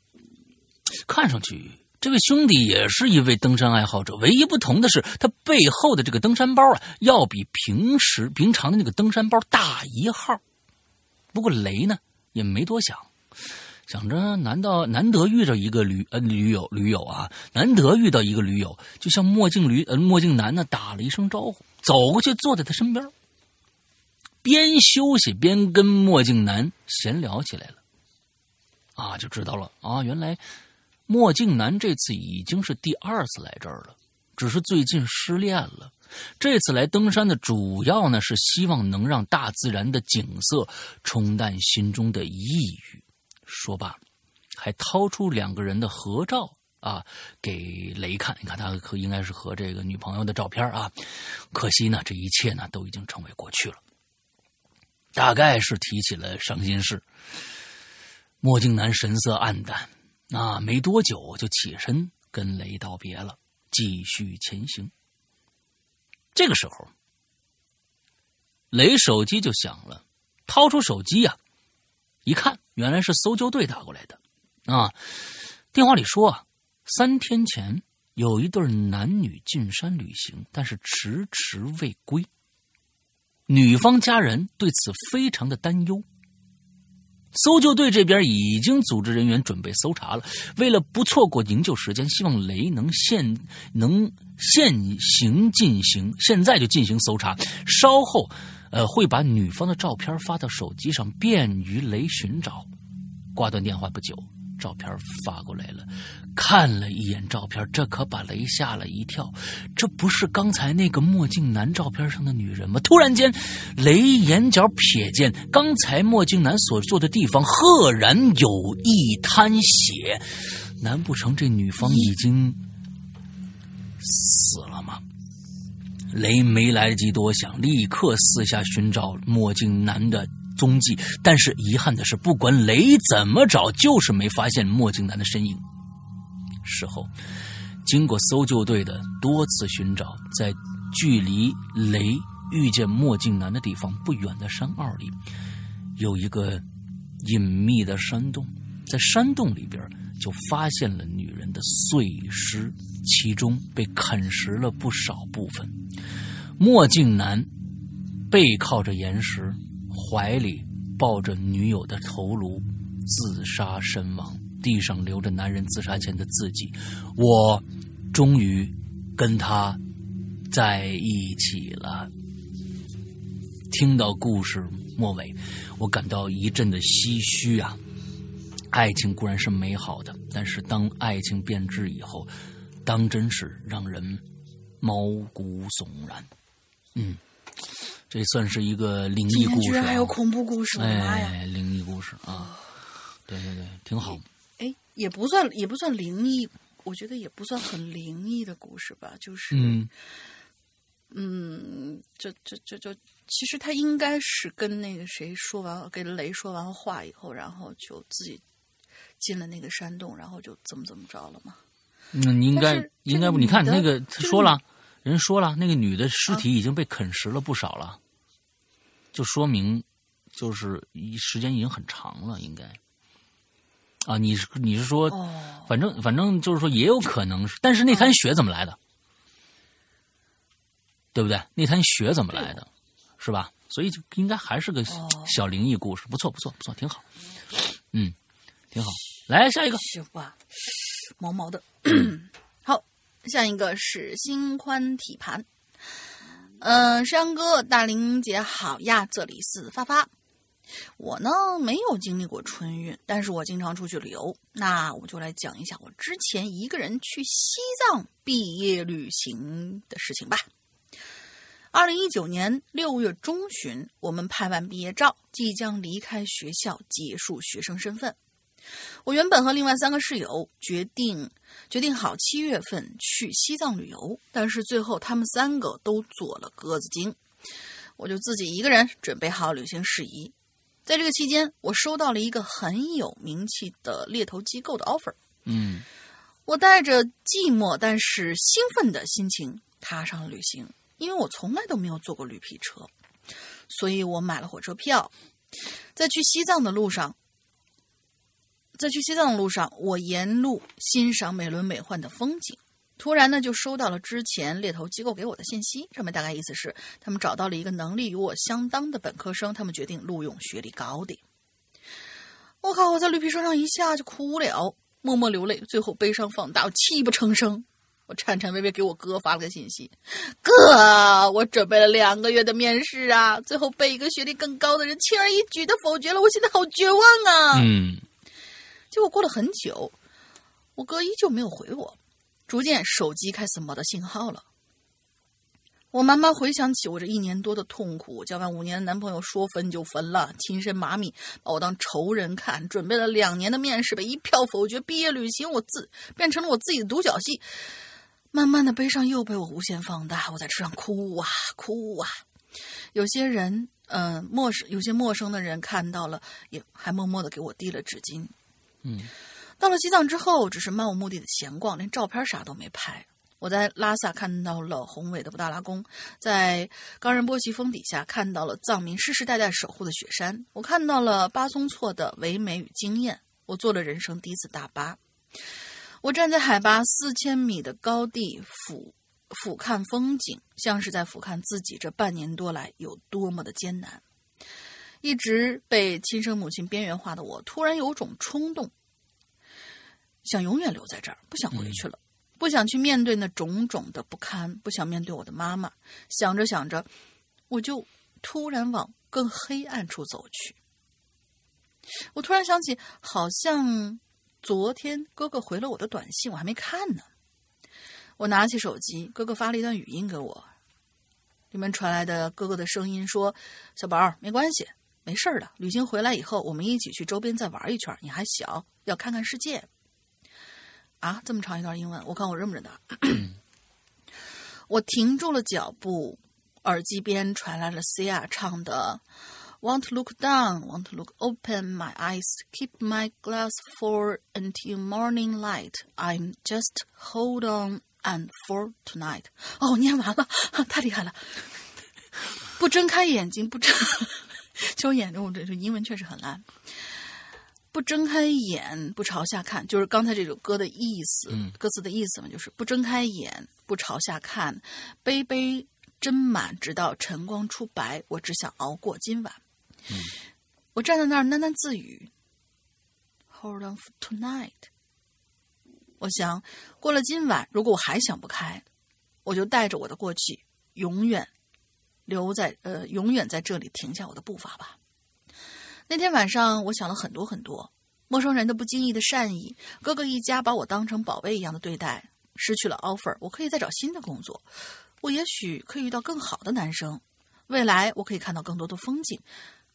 看上去这位兄弟也是一位登山爱好者，唯一不同的是他背后的这个登山包啊，要比平时平常的那个登山包大一号。不过雷呢也没多想。想着，难道难得遇着一个驴呃驴友驴友啊？难得遇到一个驴友，就向墨镜驴呃墨镜男呢打了一声招呼，走过去坐在他身边，边休息边跟墨镜男闲聊起来了。啊，就知道了啊，原来墨镜男这次已经是第二次来这儿了，只是最近失恋了。这次来登山的主要呢是希望能让大自然的景色冲淡心中的抑郁。说罢，还掏出两个人的合照啊，给雷看。你看，他和应该是和这个女朋友的照片啊。可惜呢，这一切呢都已经成为过去了。大概是提起了伤心事。墨镜男神色黯淡，啊，没多久就起身跟雷道别了，继续前行。这个时候，雷手机就响了，掏出手机呀。一看，原来是搜救队打过来的，啊！电话里说啊，三天前有一对男女进山旅行，但是迟迟未归。女方家人对此非常的担忧。搜救队这边已经组织人员准备搜查了，为了不错过营救时间，希望雷能现能现行进行，现在就进行搜查，稍后。呃，会把女方的照片发到手机上，便于雷寻找。挂断电话不久，照片发过来了，看了一眼照片，这可把雷吓了一跳。这不是刚才那个墨镜男照片上的女人吗？突然间，雷眼角瞥见刚才墨镜男所坐的地方，赫然有一滩血。难不成这女方已经死了吗？雷没来得及多想，立刻四下寻找墨镜男的踪迹。但是遗憾的是，不管雷怎么找，就是没发现墨镜男的身影。事后，经过搜救队的多次寻找，在距离雷遇见墨镜男的地方不远的山坳里，有一个隐秘的山洞。在山洞里边，就发现了女人的碎尸其中被啃食了不少部分。墨镜男背靠着岩石，怀里抱着女友的头颅，自杀身亡。地上留着男人自杀前的字迹。我终于跟他在一起了。听到故事末尾，我感到一阵的唏嘘啊！爱情固然是美好的，但是当爱情变质以后，当真是让人毛骨悚然。嗯，这算是一个灵异故事、啊，居然还有恐怖故事，我的妈呀！哎，灵异故事啊，对对对，挺好。哎，也不算也不算灵异，我觉得也不算很灵异的故事吧，就是嗯嗯，这这这就，其实他应该是跟那个谁说完，给雷说完话以后，然后就自己进了那个山洞，然后就怎么怎么着了嘛。那你应该应该不？你看那个他这个说了，人说了，那个女的尸体已经被啃食了不少了，就说明就是一时间已经很长了，应该。啊，你是你是说，哦，反正反正就是说也有可能是，但是那滩血怎么来的？对不对？那滩血怎么来的？是吧？所以就应该还是个哦小灵异故事，不错不错不错，挺好。嗯，挺好。来下一个，毛毛的。[coughs] 好，下一个是心宽体盘。嗯、山哥，大玲姐好呀，这里是发发。我呢没有经历过春运，但是我经常出去旅游。那我就来讲一下我之前一个人去西藏毕业旅行的事情吧。二零一九年六月中旬，我们拍完毕业照，即将离开学校，结束学生身份。我原本和另外三个室友决定决定好七月份去西藏旅游，但是最后他们三个都做了鸽子精，我就自己一个人准备好旅行事宜。在这个期间，我收到了一个很有名气的猎头机构的 offer，嗯我带着寂寞但是兴奋的心情踏上了旅行，因为我从来都没有坐过绿皮车，所以我买了火车票。在去西藏的路上，在去西藏的路上，我沿路欣赏美轮美奂的风景。突然呢，就收到了之前猎头机构给我的信息，上面大概意思是他们找到了一个能力与我相当的本科生，他们决定录用学历高的。我靠！我在绿皮车上一下就哭了，默默流泪，最后悲伤放大，我泣不成声。我颤颤巍巍给我哥发了个信息：“哥，我准备了两个月的面试啊，最后被一个学历更高的人轻而易举的否决了，我现在好绝望啊！”嗯结果过了很久，我哥依旧没有回我，逐渐手机开始没得信号了。我慢慢回想起我这一年多的痛苦，交往五年的男朋友说分就分了，亲生妈咪把我当仇人看，准备了两年的面试被一票否决，毕业旅行我自变成了我自己的独角戏。慢慢的悲伤又被我无限放大，我在车上哭啊哭啊。有些人，嗯、陌生有些陌生的人看到了，也还默默的给我递了纸巾。嗯到了西藏之后，只是漫无目的的闲逛，连照片啥都没拍。我在拉萨看到了宏伟的布达拉宫，在冈仁波齐峰底下看到了藏民世世代代守护的雪山，我看到了巴松措的唯美与惊艳。我坐了人生第一次大巴，我站在海拔四千米的高地俯俯瞰风景，像是在俯瞰自己这半年多来有多么的艰难。一直被亲生母亲边缘化的我，突然有种冲动，想永远留在这儿，不想回去了，不想去面对那种种的不堪，不想面对我的妈妈。想着想着，我就突然往更黑暗处走去。我突然想起，好像昨天哥哥回了我的短信，我还没看呢。我拿起手机，哥哥发了一段语音给我，里面传来的哥哥的声音说：“小宝，没关系，没事的。旅行回来以后，我们一起去周边再玩一圈。你还小，要看看世界。”啊，这么长一段英文，我看我认不认得。我停住了脚步，耳机边传来了 C R 唱的 "Want look down, want look open my eyes, keep my glass full until morning light. I'm just hold on and for tonight." 哦，念完了，太厉害了！不睁开眼睛，不睁，[laughs] 就我眼中，我这这英文确实很烂。不睁开眼，不朝下看，就是刚才这首歌的意思，嗯歌词的意思嘛，就是不睁开眼，不朝下看，杯杯斟满，直到晨光出白，我只想熬过今晚。我站在那儿喃喃自语：“Hold on for tonight。”我想，过了今晚，如果我还想不开，我就带着我的过去，永远留在呃，永远在这里停下我的步伐吧。那天晚上，我想了很多很多，陌生人的不经意的善意，哥哥一家把我当成宝贝一样的对待。失去了 offer，我可以再找新的工作，我也许可以遇到更好的男生，未来我可以看到更多的风景。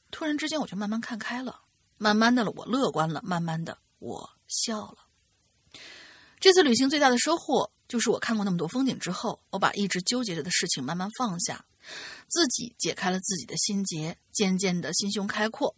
突然之间，我就慢慢看开了，慢慢的了，我乐观了，慢慢的我笑了。这次旅行最大的收获就是我看过那么多风景之后，我把一直纠结着的事情慢慢放下，自己解开了自己的心结，渐渐的心胸开阔。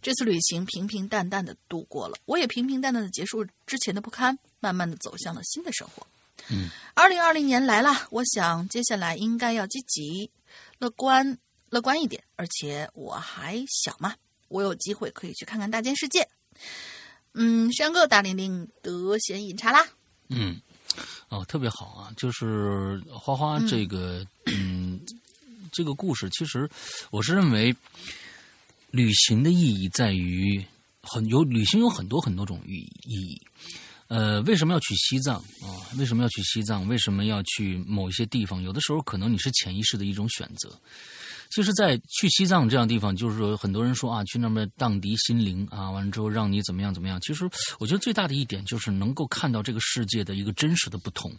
这次旅行平平淡淡的度过了，我也平平淡淡的结束之前的不堪，慢慢的走向了新的生活。嗯，二零二零年来了，我想接下来应该要积极、乐观、乐观一点，而且我还小嘛，我有机会可以去看看大千世界。嗯，山哥大玲玲得闲饮茶啦。嗯，哦，特别好啊！就是花花这个，嗯，这个故事，其实我是认为，旅行的意义在于很有旅行有很多很多种意意义。呃，为什么要去西藏啊？为什么要去西藏？为什么要去某一些地方？有的时候可能你是潜意识的一种选择。其实，在去西藏这样的地方，就是说很多人说啊，去那边荡涤心灵啊，完了之后让你怎么样怎么样。其实，我觉得最大的一点就是能够看到这个世界的一个真实的不同。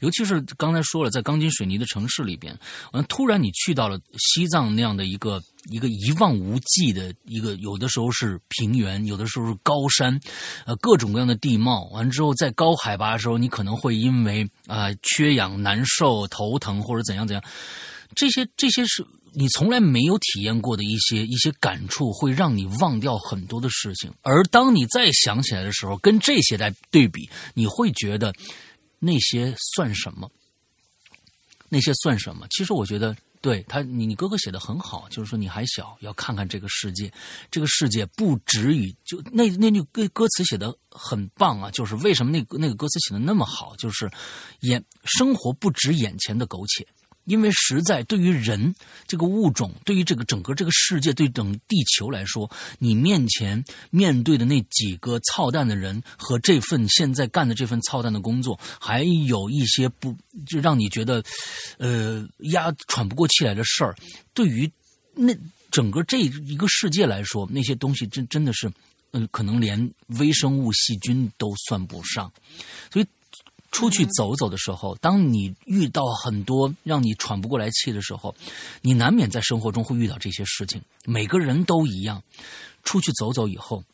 尤其是刚才说了，在钢筋水泥的城市里边，完突然你去到了西藏那样的一个一个一望无际的一个，有的时候是平原，有的时候是高山，呃，各种各样的地貌。完之后，在高海拔的时候，你可能会因为啊、缺氧、难受、头疼或者怎样怎样，这些这些是。你从来没有体验过的一些一些感触，会让你忘掉很多的事情。而当你再想起来的时候，跟这些来对比，你会觉得那些算什么？那些算什么？其实我觉得，对他，你你哥哥写的很好，就是说你还小，要看看这个世界。这个世界不止于就那那句歌歌词写的很棒啊，就是为什么那那个歌词写的那么好，就是眼生活不止眼前的苟且。因为实在对于人这个物种，对于这个整个这个世界，对整地球来说，你面前面对的那几个操蛋的人和这份现在干的这份操蛋的工作，还有一些不就让你觉得，呃，压喘不过气来的事儿，对于那整个这一个世界来说，那些东西真真的是，嗯，可能连微生物细菌都算不上，所以。出去走走的时候，当你遇到很多让你喘不过来气的时候，你难免在生活中会遇到这些事情。每个人都一样，出去走走以后，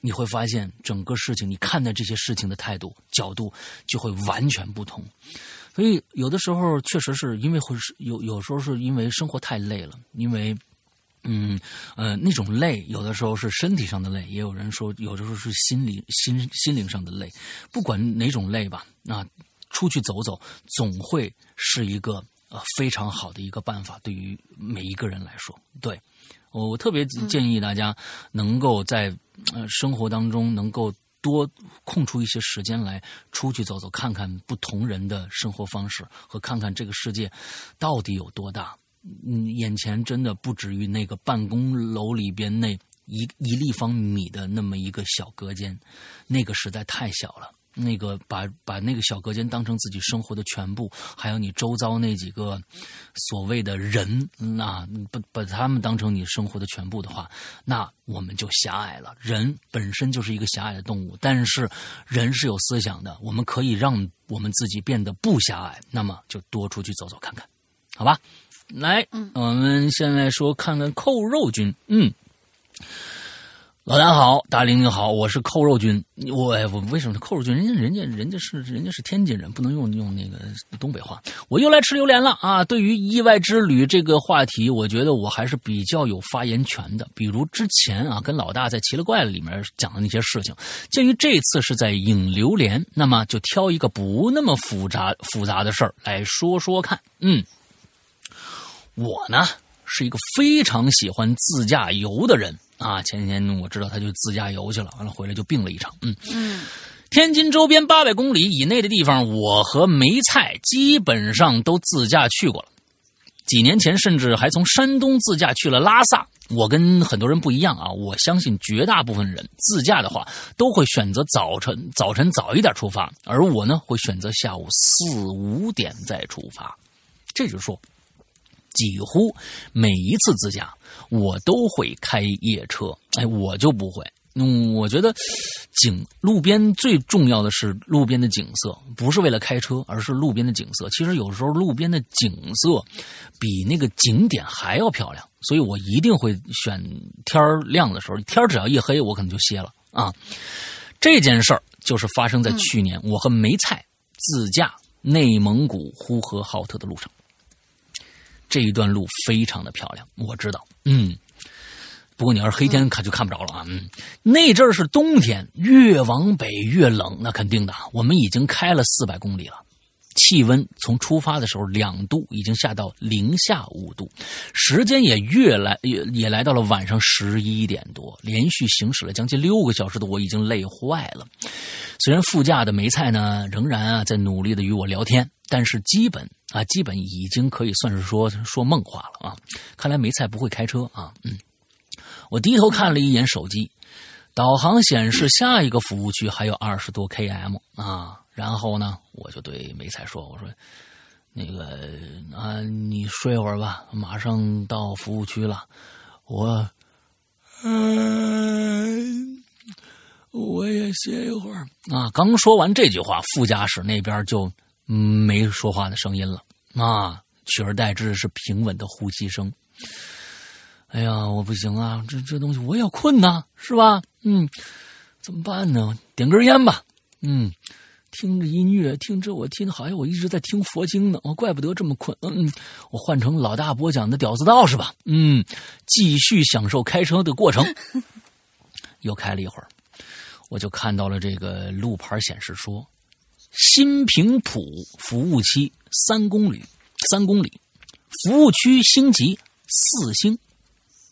你会发现整个事情，你看待这些事情的态度、角度就会完全不同。所以，有的时候确实是因为会是有，有时候是因为生活太累了，因为。嗯，呃，那种累，有的时候是身体上的累，也有人说，有的时候是心理、心心灵上的累。不管哪种累吧，那出去走走，总会是一个呃非常好的一个办法，对于每一个人来说。对我，我特别建议大家能够在呃生活当中能够多空出一些时间来出去走走，看看不同人的生活方式，和看看这个世界到底有多大。嗯，眼前真的不止于那个办公楼里边那一一立方米的那么一个小隔间，那个实在太小了。那个把把那个小隔间当成自己生活的全部，还有你周遭那几个所谓的人，那把把他们当成你生活的全部的话，那我们就狭隘了。人本身就是一个狭隘的动物，但是人是有思想的，我们可以让我们自己变得不狭隘，那么就多出去走走看看，好吧？来，嗯我们先来说看看扣肉君，嗯。老大好，大玲玲好，我是扣肉君。我我为什么扣肉君？人家人家人家是人家是天津人，不能用用那个东北话。我又来吃榴莲了啊！对于意外之旅这个话题，我觉得我还是比较有发言权的。比如之前啊，跟老大在《奇了怪了》里面讲的那些事情，鉴于这次是在影榴莲，那么就挑一个不那么复杂复杂的事儿来说说看。嗯，我呢是一个非常喜欢自驾游的人。啊。前几天我知道他就自驾游去了，完了回来就病了一场。嗯嗯，天津周边八百公里以内的地方，我和梅菜基本上都自驾去过了。几年前甚至还从山东自驾去了拉萨。我跟很多人不一样啊，我相信绝大部分人自驾的话都会选择早晨早晨早一点出发，而我呢会选择下午四五点再出发。这就是说，几乎每一次自驾我都会开夜车，哎，我就不会。嗯，我觉得景路边最重要的是路边的景色，不是为了开车，而是路边的景色。其实有时候路边的景色比那个景点还要漂亮，所以我一定会选天儿亮的时候。天儿只要一黑，我可能就歇了啊。这件事儿就是发生在去年，我和梅菜自驾内蒙古呼和浩特的路上。这一段路非常的漂亮，我知道，嗯。不过你要是黑天看就看不着了啊！嗯，那阵儿是冬天，越往北越冷，那肯定的。我们已经开了四百公里了，气温从出发的时候两度已经下到零下五度，时间也越来也也来到了晚上十一点多，连续行驶了将近六个小时的我已经累坏了。虽然副驾的梅菜呢仍然啊在努力的与我聊天，但是基本啊基本已经可以算是说说梦话了啊！看来梅菜不会开车啊，嗯。我低头看了一眼手机，导航显示下一个服务区还有二十多 km 啊。然后呢，我就对梅菜说：“我说，那个啊，你睡会儿吧，马上到服务区了。我，嗯，我也歇一会儿啊。”刚说完这句话，副驾驶那边就没说话的声音了啊，取而代之是平稳的呼吸声。哎呀，我不行啊！这这东西我也困呐，是吧？嗯，怎么办呢？点根烟吧。嗯，听着音乐，听着我听，好像我一直在听佛经呢。我，怪不得这么困。嗯，我换成老大播讲的《屌丝道士》吧。嗯，继续享受开车的过程。[laughs] 又开了一会儿，我就看到了这个路牌显示说：新平埔服务期三公里，三公里，服务区星级四星。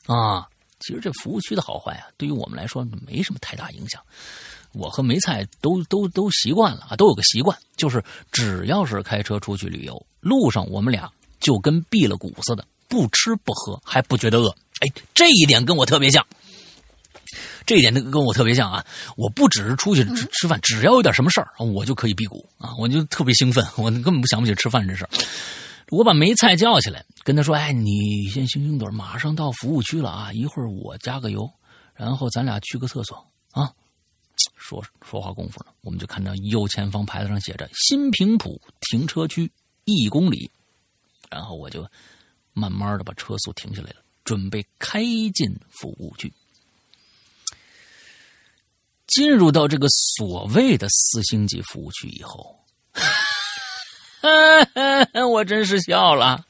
啊，其实这服务区的好坏啊，对于我们来说没什么太大影响。我和梅菜都都都习惯了啊，都有个习惯，就是只要是开车出去旅游，路上我们俩就跟闭了鼓似的，不吃不喝还不觉得饿。哎，这一点跟我特别像，这一点跟跟我特别像啊！我不只是出去吃吃饭，只要有点什么事儿，我就可以辟谷啊，我就特别兴奋，我根本不想不起吃饭这事儿。我把梅菜叫起来，跟他说：“哎，你先醒醒盹，马上到服务区了啊！一会儿我加个油，然后咱俩去个厕所啊。”说说话功夫呢，我们就看到右前方牌子上写着“新平埔停车区一公里”，然后我就慢慢的把车速停下来了，准备开进服务区。进入到这个所谓的四星级服务区以后。[laughs] 我真是笑了。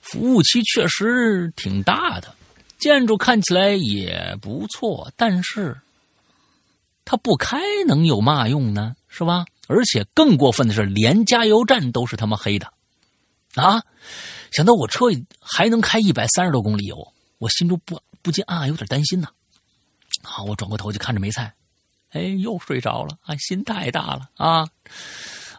服务区确实挺大的，建筑看起来也不错，但是它不开能有嘛用呢？是吧？而且更过分的是，连加油站都是他妈黑的啊！想到我车还能开一百三十多公里油，我心中不不禁暗暗有点担心呢。好，我转过头就看着梅菜，哎，又睡着了啊！心太大了啊！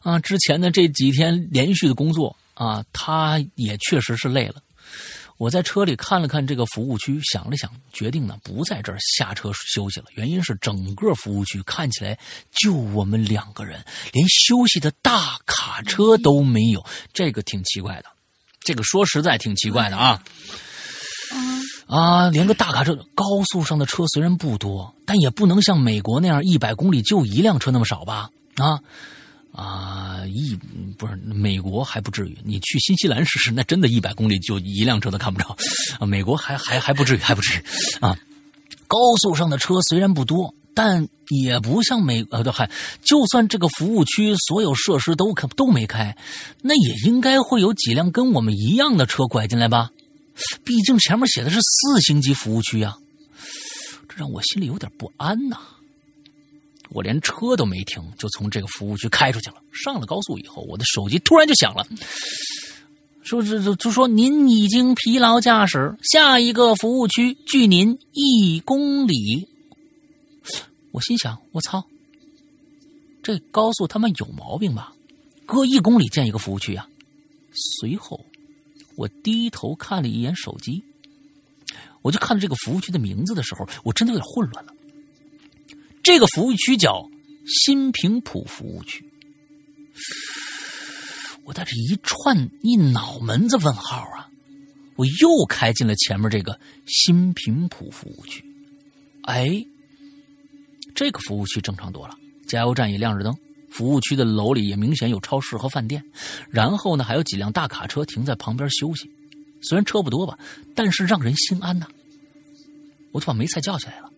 啊，之前的这几天连续的工作啊，他也确实是累了。我在车里看了看这个服务区，想了想，决定呢不在这儿下车休息了。原因是整个服务区看起来就我们两个人，连休息的大卡车都没有，这个挺奇怪的。这个说实在挺奇怪的啊。啊，连个大卡车，高速上的车虽然不多，但也不能像美国那样一百公里就一辆车那么少吧？啊。啊，一不是美国还不至于，你去新西兰试试，那真的一百公里就一辆车都看不着。啊，美国还还还不至于，还不至于。啊，高速上的车虽然不多，但也不像美呃，还就算这个服务区所有设施都可都没开，那也应该会有几辆跟我们一样的车拐进来吧？毕竟前面写的是四星级服务区呀，这让我心里有点不安呐。我连车都没停，就从这个服务区开出去了。上了高速以后，我的手机突然就响了。说是就就说您已经疲劳驾驶，下一个服务区距您一公里。我心想，我操，这高速他妈有毛病吧？隔一公里建一个服务区呀、随后，我低头看了一眼手机，我就看到这个服务区的名字的时候，我真的有点混乱了。这个服务区叫新平浦服务区。我带着一串一脑门子问号啊！我又开进了前面这个新平浦服务区。哎，这个服务区正常多了，加油站也亮着灯，服务区的楼里也明显有超市和饭店，然后呢还有几辆大卡车停在旁边休息。虽然车不多吧，但是让人心安呐。我就把梅菜叫起来了，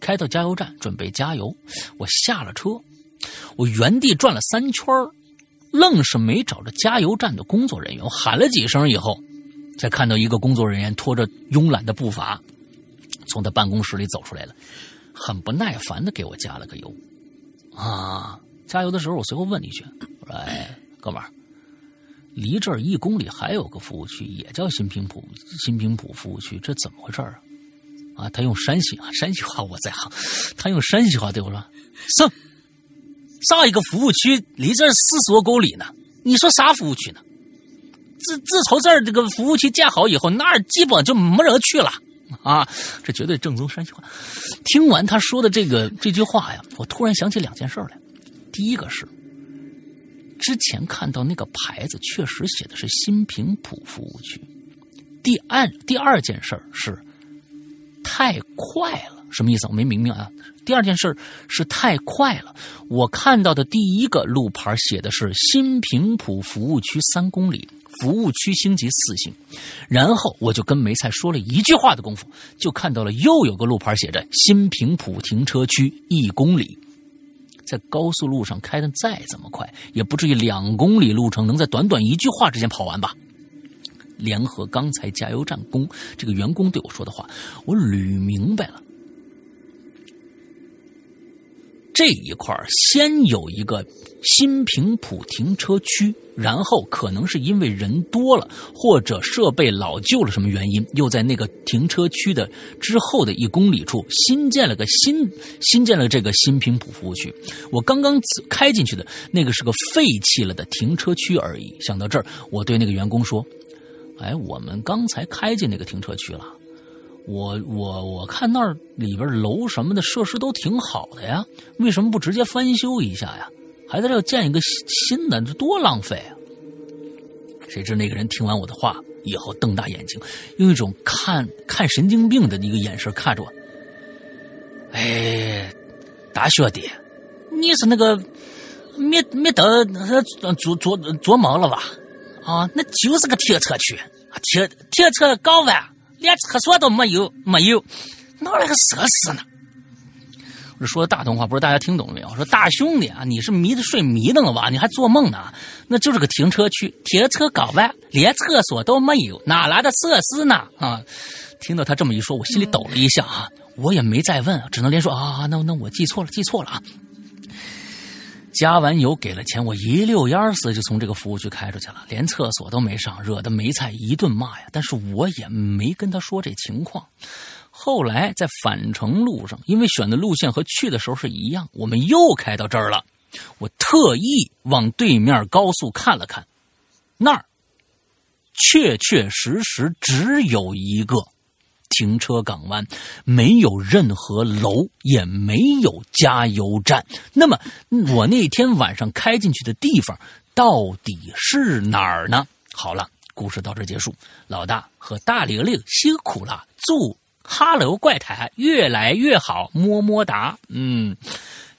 开到加油站准备加油。我下了车，我原地转了三圈愣是没找着加油站的工作人员。我喊了几声以后，才看到一个工作人员拖着慵懒的步伐从他办公室里走出来了，很不耐烦的给我加了个油。啊，加油的时候，我随后问了一句：“我说，哎，哥们儿，离这儿一公里还有个服务区，也叫新平埔新平埔服务区，这怎么回事啊？”啊，他用山西啊，山西话我在行，他用山西话对我说：“上。”上一个服务区离这儿四十多公里呢，你说啥服务区呢？自自从这儿这个服务区建好以后，那儿基本就没人去了啊！这绝对正宗山西话。听完他说的这个这句话呀，我突然想起两件事来。第一个是，之前看到那个牌子确实写的是新平浦服务区。第二第二件事是太快了，什么意思？我没明白啊。第二件事是太快了，我看到的第一个路牌写的是新平浦服务区三公里，服务区星级四星。然后我就跟梅菜说了一句话的功夫，就看到了又有个路牌写着新平浦停车区一公里。在高速路上开的再怎么快，也不至于两公里路程能在短短一句话之间跑完吧？联合刚才加油站工这个员工对我说的话，我捋明白了。这一块先有一个新平埔停车区，然后可能是因为人多了或者设备老旧了什么原因，又在那个停车区的之后的一公里处新建了个新新建了这个新平埔服务区。我刚刚开进去的那个是个废弃了的停车区而已。想到这儿，我对那个员工说：“哎，我们刚才开进那个停车区了。”我我我看那里边楼什么的设施都挺好的呀，为什么不直接翻修一下呀？还在这建一个新的，这多浪费啊！谁知那个人听完我的话以后，瞪大眼睛，用一种看看神经病的一个眼神看着我。哎，大学弟，你是那个没没得琢琢琢磨了吧？啊，那就是个停车区，停停车港湾。连厕所都没有，没有，哪来个设施呢？我说的大同话，不知道大家听懂没有？说大兄弟啊，你是迷的睡迷瞪了吧？你还做梦呢？那就是个停车区，停车港湾，连厕所都没有，哪来的设施呢？啊！听到他这么一说，我心里抖了一下啊！我也没再问，只能连说啊，那那我记错了，记错了啊！加完油给了钱，我一溜烟似的就从这个服务区开出去了，连厕所都没上，惹得梅菜一顿骂呀。但是我也没跟他说这情况。后来在返程路上，因为选的路线和去的时候是一样，我们又开到这儿了。我特意往对面高速看了看，那儿确确实实只有一个。停车港湾没有任何楼，也没有加油站。那么，我那天晚上开进去的地方到底是哪儿呢？好了，故事到这结束。老大和大玲玲辛苦了，祝哈喽怪谈越来越好，么么哒。嗯，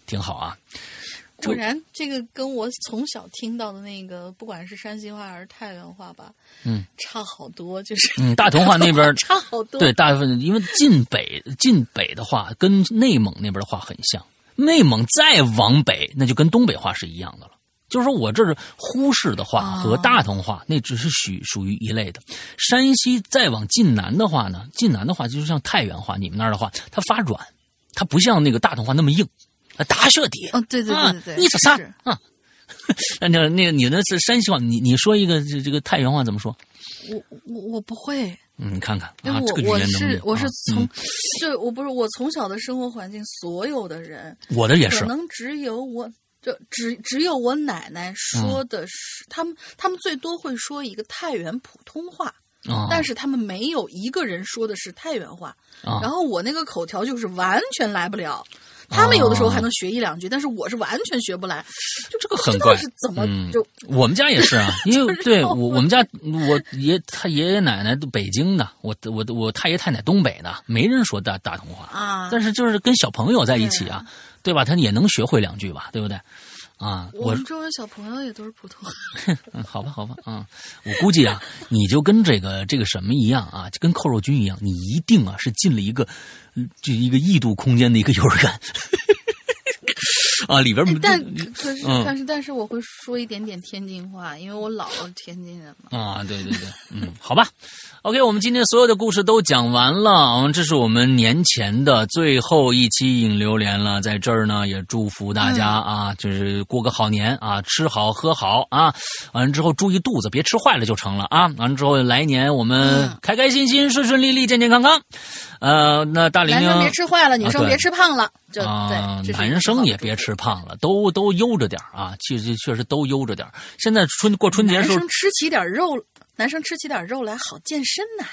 挺好啊。果然，这个跟我从小听到的那个，不管是山西话还是太原话吧，嗯，差好多。就是嗯，大同话那边 [laughs] 差好多。对，大部分因为晋北晋北的话跟内蒙那边的话很像，内蒙再往北那就跟东北话是一样的了。就是说我这是呼市的话和大同话，那只是属属于一类的。山西再往晋南的话呢，晋南的话就是像太原话，你们那儿的话，它发软，它不像那个大同话那么硬。大学弟，哦，对对对对对，[laughs] 你说啥是啊？那那那个你那是山西话，你你说一个这这个太原话怎么说？我我我不会，嗯，你看看因为啊，这个我我是我是啊从嗯，就我不是我从小的生活环境，所有的人我的也是可，能只有我。就只只有我奶奶说嗯的是，他们他们最多会说一个太原普通话，啊但是他们没有一个人说的是太原话。啊然后我那个口条就是完全来不了，他们有的时候还能学一两句，但是我是完全学不来，就这个很怪。是怎么嗯就我们家也是啊，[laughs] 因为对我我我们家我爷他爷爷奶奶都北京的，我我我太爷太奶东北的，没人说大大同话，啊，但是就是跟小朋友在一起啊，对吧？他也能学会两句吧，对不对？啊，我我们周围小朋友也都是普通。[laughs] 嗯，好吧，好吧，啊，我估计啊，你就跟这个这个什么一样啊，就跟寇若军一样，你一定啊是进了一个，嗯就一个异度空间的一个幼儿园，[laughs] 啊，里边儿但可是嗯。但是但是我会说一点点天津话，因为我姥姥天津人嘛。啊，对对对，嗯，好吧，OK，我们今天所有的故事都讲完了，嗯，这是我们年前的最后一期影榴莲了，在这儿呢也祝福大家啊，就是过个好年啊，吃好喝好啊，完了之后注意肚子，别吃坏了就成了啊，完了之后来年我们嗯。开开心心、顺顺利利、健健康康，呃，那大玲玲男生别吃坏了，女生别吃胖了，就啊，对，男生也别吃胖了，都都悠着点儿啊，其实确实都悠着点儿。现在春过春节的时候男生，吃起点肉，男生吃起点肉来好健身呐、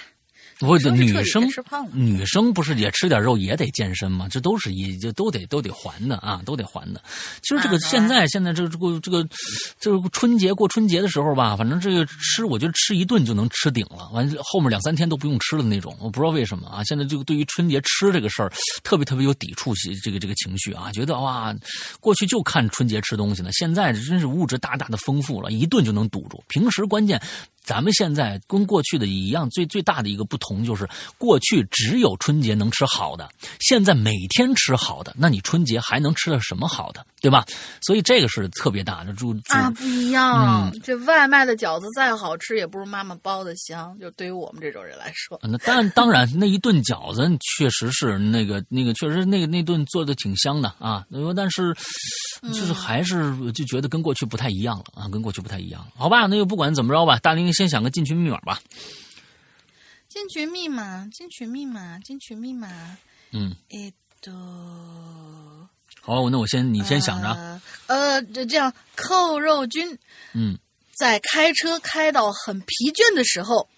不生是女生女生不是也吃点肉也得健身吗？这都是一就都得都得还的啊，都得还的。其实这个啊现在现在这个这个这个这个春节过春节的时候吧，反正这个吃我觉得吃一顿就能吃顶了，完后面两三天都不用吃的那种。我不知道为什么啊，现在这个对于春节吃这个事儿特别特别有抵触性这个这个情绪啊，觉得哇，过去就看春节吃东西呢，现在真是物质大大的丰富了，一顿就能堵住。平时关键。咱们现在跟过去的一样，最最大的一个不同就是，过去只有春节能吃好的，现在每天吃好的，那你春节还能吃到什么好的，对吧？所以这个是特别大的注注啊，不一样。嗯这外卖的饺子再好吃，也不如妈妈包的香。就对于我们这种人来说，那当当然，那一顿饺子确实是那个那个，确实那个那顿做的挺香的啊。但是就是还是就觉得跟过去不太一样了啊，跟过去不太一样了。好吧，那就不管怎么着吧，大林先想个进群密码吧。进群密码，进群密码，进群密码。嗯，えっと，好，那我先你先想着。呃，呃，这这样，扣肉君嗯，在开车开到很疲倦的时候，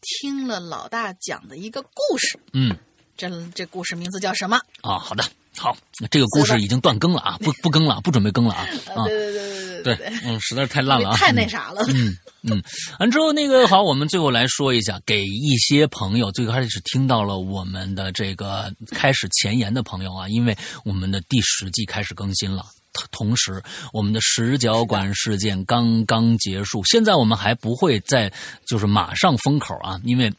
听了老大讲的一个故事。嗯。这这故事名字叫什么？啊，好的， 好，那这个故事已经断更了啊，不不更了，不准备更了啊 [laughs] 啊，对对对对对，嗯，实在是太烂了啊，太那啥了。嗯嗯，完之后那个好，我们最后来说一下，给一些朋友最开始听到了我们的这个开始前言的朋友啊，因为我们的第十季开始更新了。同时，我们的十角馆事件刚刚结束，现在我们还不会再就是马上封口啊，因为。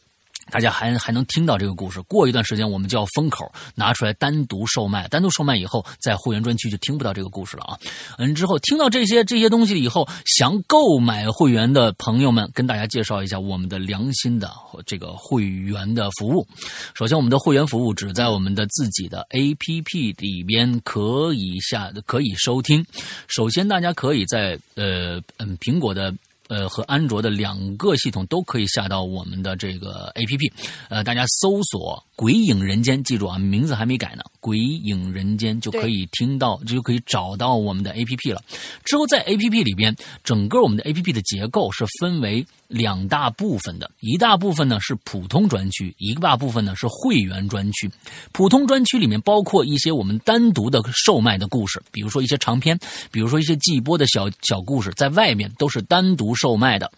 大家还还能听到这个故事，过一段时间我们就要封口，拿出来单独售卖。单独售卖以后，在会员专区就听不到这个故事了啊。嗯，之后听到这些这些东西以后，想购买会员的朋友们，跟大家介绍一下我们的良心的这个会员的服务。首先，我们的会员服务只在我们的自己的 APP 里边可以下可以收听。首先，大家可以在呃嗯苹果的。呃，和安卓的两个系统都可以下到我们的这个 A P P，呃，大家搜索“鬼影人间”，记住啊，名字还没改呢，“鬼影人间”就可以听到，就可以找到我们的 A P P 了。之后在 A P P 里边，整个我们的 A P P 的结构是分为两大部分的，一大部分呢是普通专区，一个大部分呢是会员专区。普通专区里面包括一些我们单独的售卖的故事，比如说一些长篇，比如说一些季播的小小故事，在外面都是单独售卖的。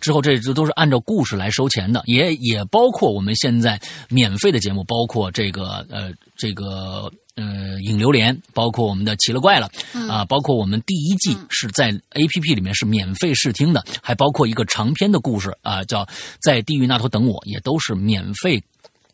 之后这这都是按照故事来收钱的，也也包括我们现在免费的节目，包括这个呃这个。呃，影榴莲，包括我们的奇了怪了啊、包括我们第一季是在 A P P 里面是免费试听的，还包括一个长篇的故事啊、叫在地狱那头等我，也都是免费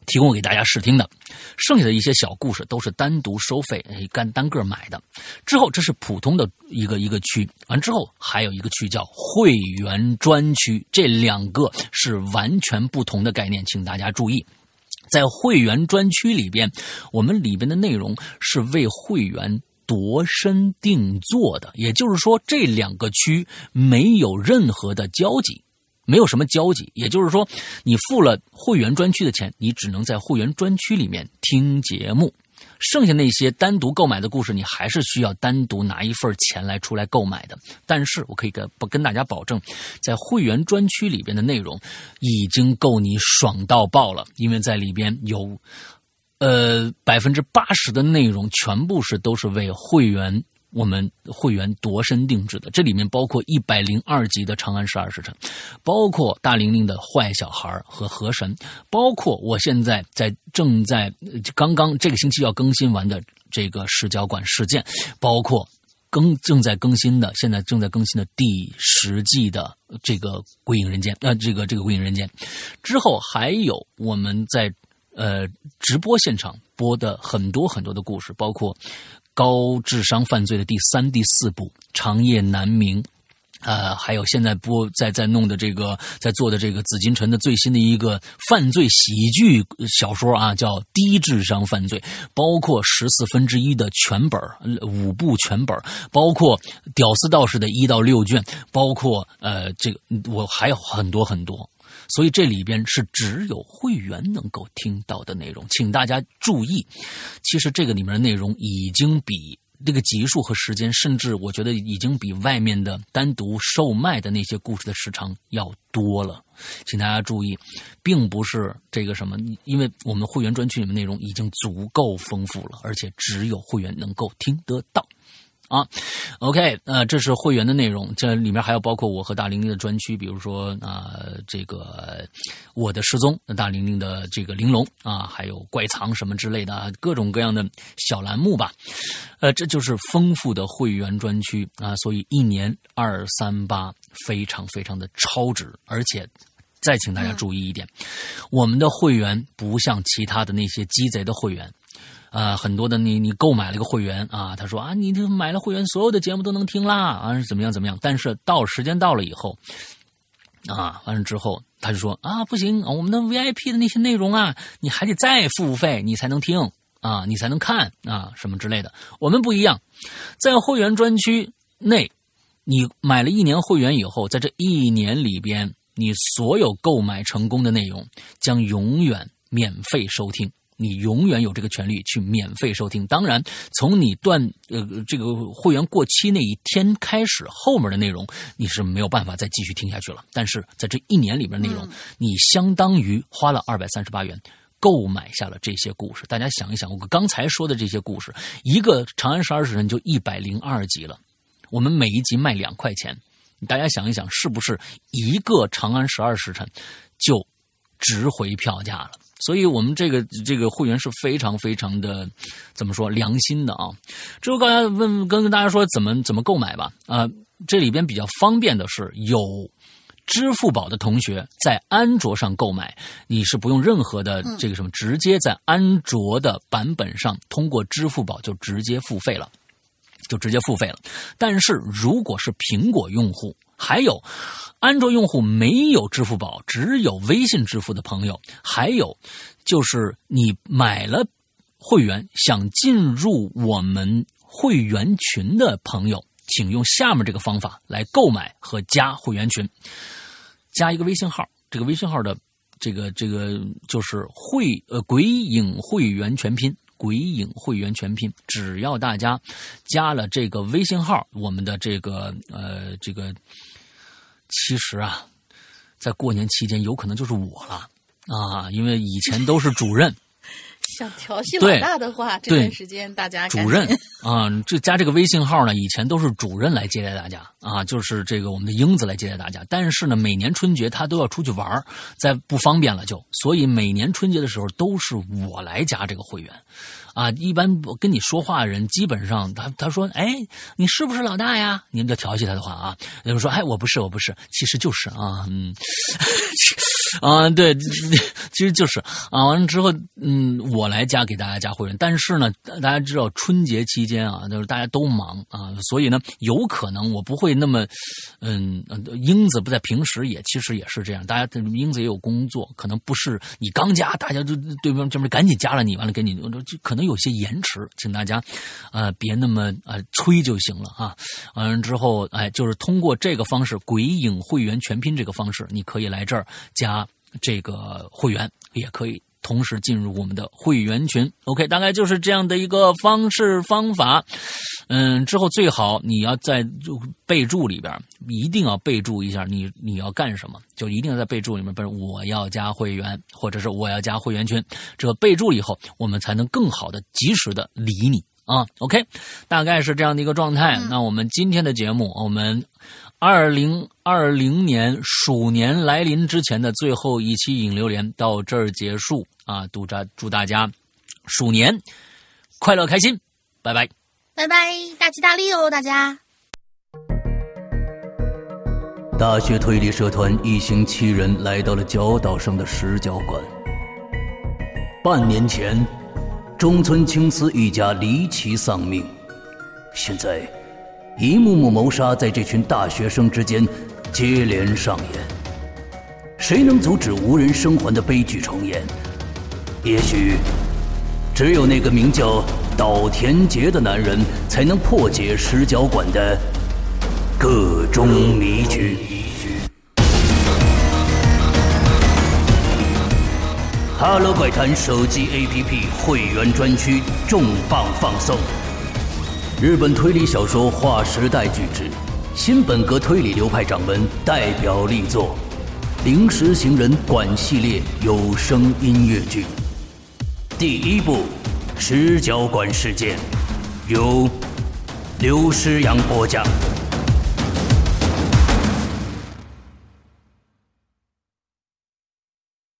提供给大家试听的。剩下的一些小故事都是单独收费，哎，单单个买的。之后这是普通的一个一个区，完之后还有一个区叫会员专区，这两个是完全不同的概念，请大家注意。在会员专区里边，我们里边的内容是为会员度身定做的，也就是说这两个区没有任何的交集。没有什么交集，也就是说，你付了会员专区的钱，你只能在会员专区里面听节目。剩下那些单独购买的故事，你还是需要单独拿一份钱来出来购买的。但是我可以跟不跟大家保证，在会员专区里边的内容已经够你爽到爆了，因为在里边有，呃，百分之八十的内容全部是都是为会员。我们会员度身定制的，这里面包括一百零二集的《长安十二时辰》，包括大玲玲的坏小孩和河神，包括我现在在正在刚刚这个星期要更新完的这个视角馆事件，包括更正在更新的现在正在更新的第十季的这个《鬼影人间》呃，这个这个《鬼影人间》之后还有我们在呃直播现场播的很多很多的故事，包括。高智商犯罪的第三、第四部《长夜难明》，呃，还有现在播在在弄的这个在做的这个紫禁城的最新的一个犯罪喜剧小说啊，叫《低智商犯罪》，包括十四分之一的全本五部全本包括《屌丝道士》的一到六卷，包括呃，这个我还有很多很多。所以这里边是只有会员能够听到的内容，请大家注意。其实这个里面的内容已经比这个集数和时间，甚至我觉得已经比外面的单独售卖的那些故事的时长要多了。请大家注意，并不是这个什么，因为我们会员专区里面内容已经足够丰富了，而且只有会员能够听得到。啊，OK，呃，这是会员的内容，这里面还有包括我和大玲玲的专区，比如说啊，这个我的失踪，大玲玲的这个玲珑啊，还有怪藏什么之类的各种各样的小栏目吧，呃，这就是丰富的会员专区啊，所以一年二三八非常非常的超值，而且再请大家注意一点，我们的会员不像其他的那些鸡贼的会员。啊，很多的你你购买了一个会员啊，他说啊，你这买了会员，所有的节目都能听啦啊，怎么样怎么样？但是到时间到了以后，啊，完了之后他就说啊，不行，我们的 VIP 的那些内容啊，你还得再付费，你才能听啊，你才能看啊，什么之类的。我们不一样，在会员专区内，你买了一年会员以后，在这一年里边，你所有购买成功的内容将永远免费收听。你永远有这个权利去免费收听。当然，从你断呃这个会员过期那一天开始，后面的内容你是没有办法再继续听下去了。但是在这一年里边内容，你相当于花了二百三十八元购买下了这些故事。大家想一想，我刚才说的这些故事，一个《长安十二时辰》就一百零二集了。我们每一集卖两块钱，大家想一想，是不是一个《长安十二时辰》就值回票价了？所以我们这个这个会员是非常非常的，怎么说良心的啊？之后刚才问跟跟大家说怎么怎么购买吧啊，这里边比较方便的是有支付宝的同学在安卓上购买，你是不用任何的这个什么，直接在安卓的版本上通过支付宝就直接付费了，就直接付费了。但是如果是苹果用户，还有。安卓用户没有支付宝，只有微信支付的朋友，还有就是你买了会员想进入我们会员群的朋友，请用下面这个方法来购买和加会员群。加一个微信号，这个微信号的这个这个就是会呃鬼影会员全拼，鬼影会员全拼。只要大家加了这个微信号，我们的这个呃这个。其实啊，在过年期间，有可能就是我了啊，因为以前都是主任。想调戏老大的话，这段时间大家主任 [laughs] 啊，这加这个微信号呢，以前都是主任来接待大家啊，就是这个我们的英子来接待大家。但是呢，每年春节他都要出去玩在不方便了就，所以每年春节的时候都是我来加这个会员。啊，一般跟你说话的人，基本上他他说，哎，你是不是老大呀？您就调戏他的话啊，有人说，哎，我不是，我不是，其实就是啊，嗯，[laughs] 啊，对，[laughs] 其实就是啊，完了之后，嗯，我来加给大家加会员，但是呢，大家知道春节期间啊，就是大家都忙啊，所以呢，有可能我不会那么，嗯，英子不在平时也其实也是这样，大家英子也有工作，可能不是你刚加，大家就对面这边赶紧加了你，完了给你，就可能有些延迟，请大家，呃，别那么呃催就行了啊。完了之后，哎，就是通过这个方式，鬼影会员全拼这个方式，你可以来这儿加这个会员，也可以同时进入我们的会员群。OK，大概就是这样的一个方式方法。嗯，之后最好你要在备注里边一定要备注一下你你要干什么，就一定要在备注里面，不是我要加会员，或者是我要加会员群。这个备注以后，我们才能更好的、及时的理你啊。OK，大概是这样的一个状态。那我们今天的节目，我们二零二零年鼠年来临之前的最后一期引流连到这儿结束啊！祝大祝大家鼠年快乐开心，拜拜。拜拜，大吉大利哦，大家！大学推理社团一行七人来到了角岛上的石角馆。半年前，中村青司一家离奇丧命，现在，一幕幕谋杀在这群大学生之间接连上演。谁能阻止无人生还的悲剧重演？也许，只有那个名叫……岛田杰的男人才能破解石角馆的各种迷局。哈喽怪谈手机 APP 会员专区重磅放送，日本推理小说划时代巨制，新本格推理流派掌门代表力作《临时行人馆》系列有声音乐剧，第一部。十角馆事件由刘诗阳播讲。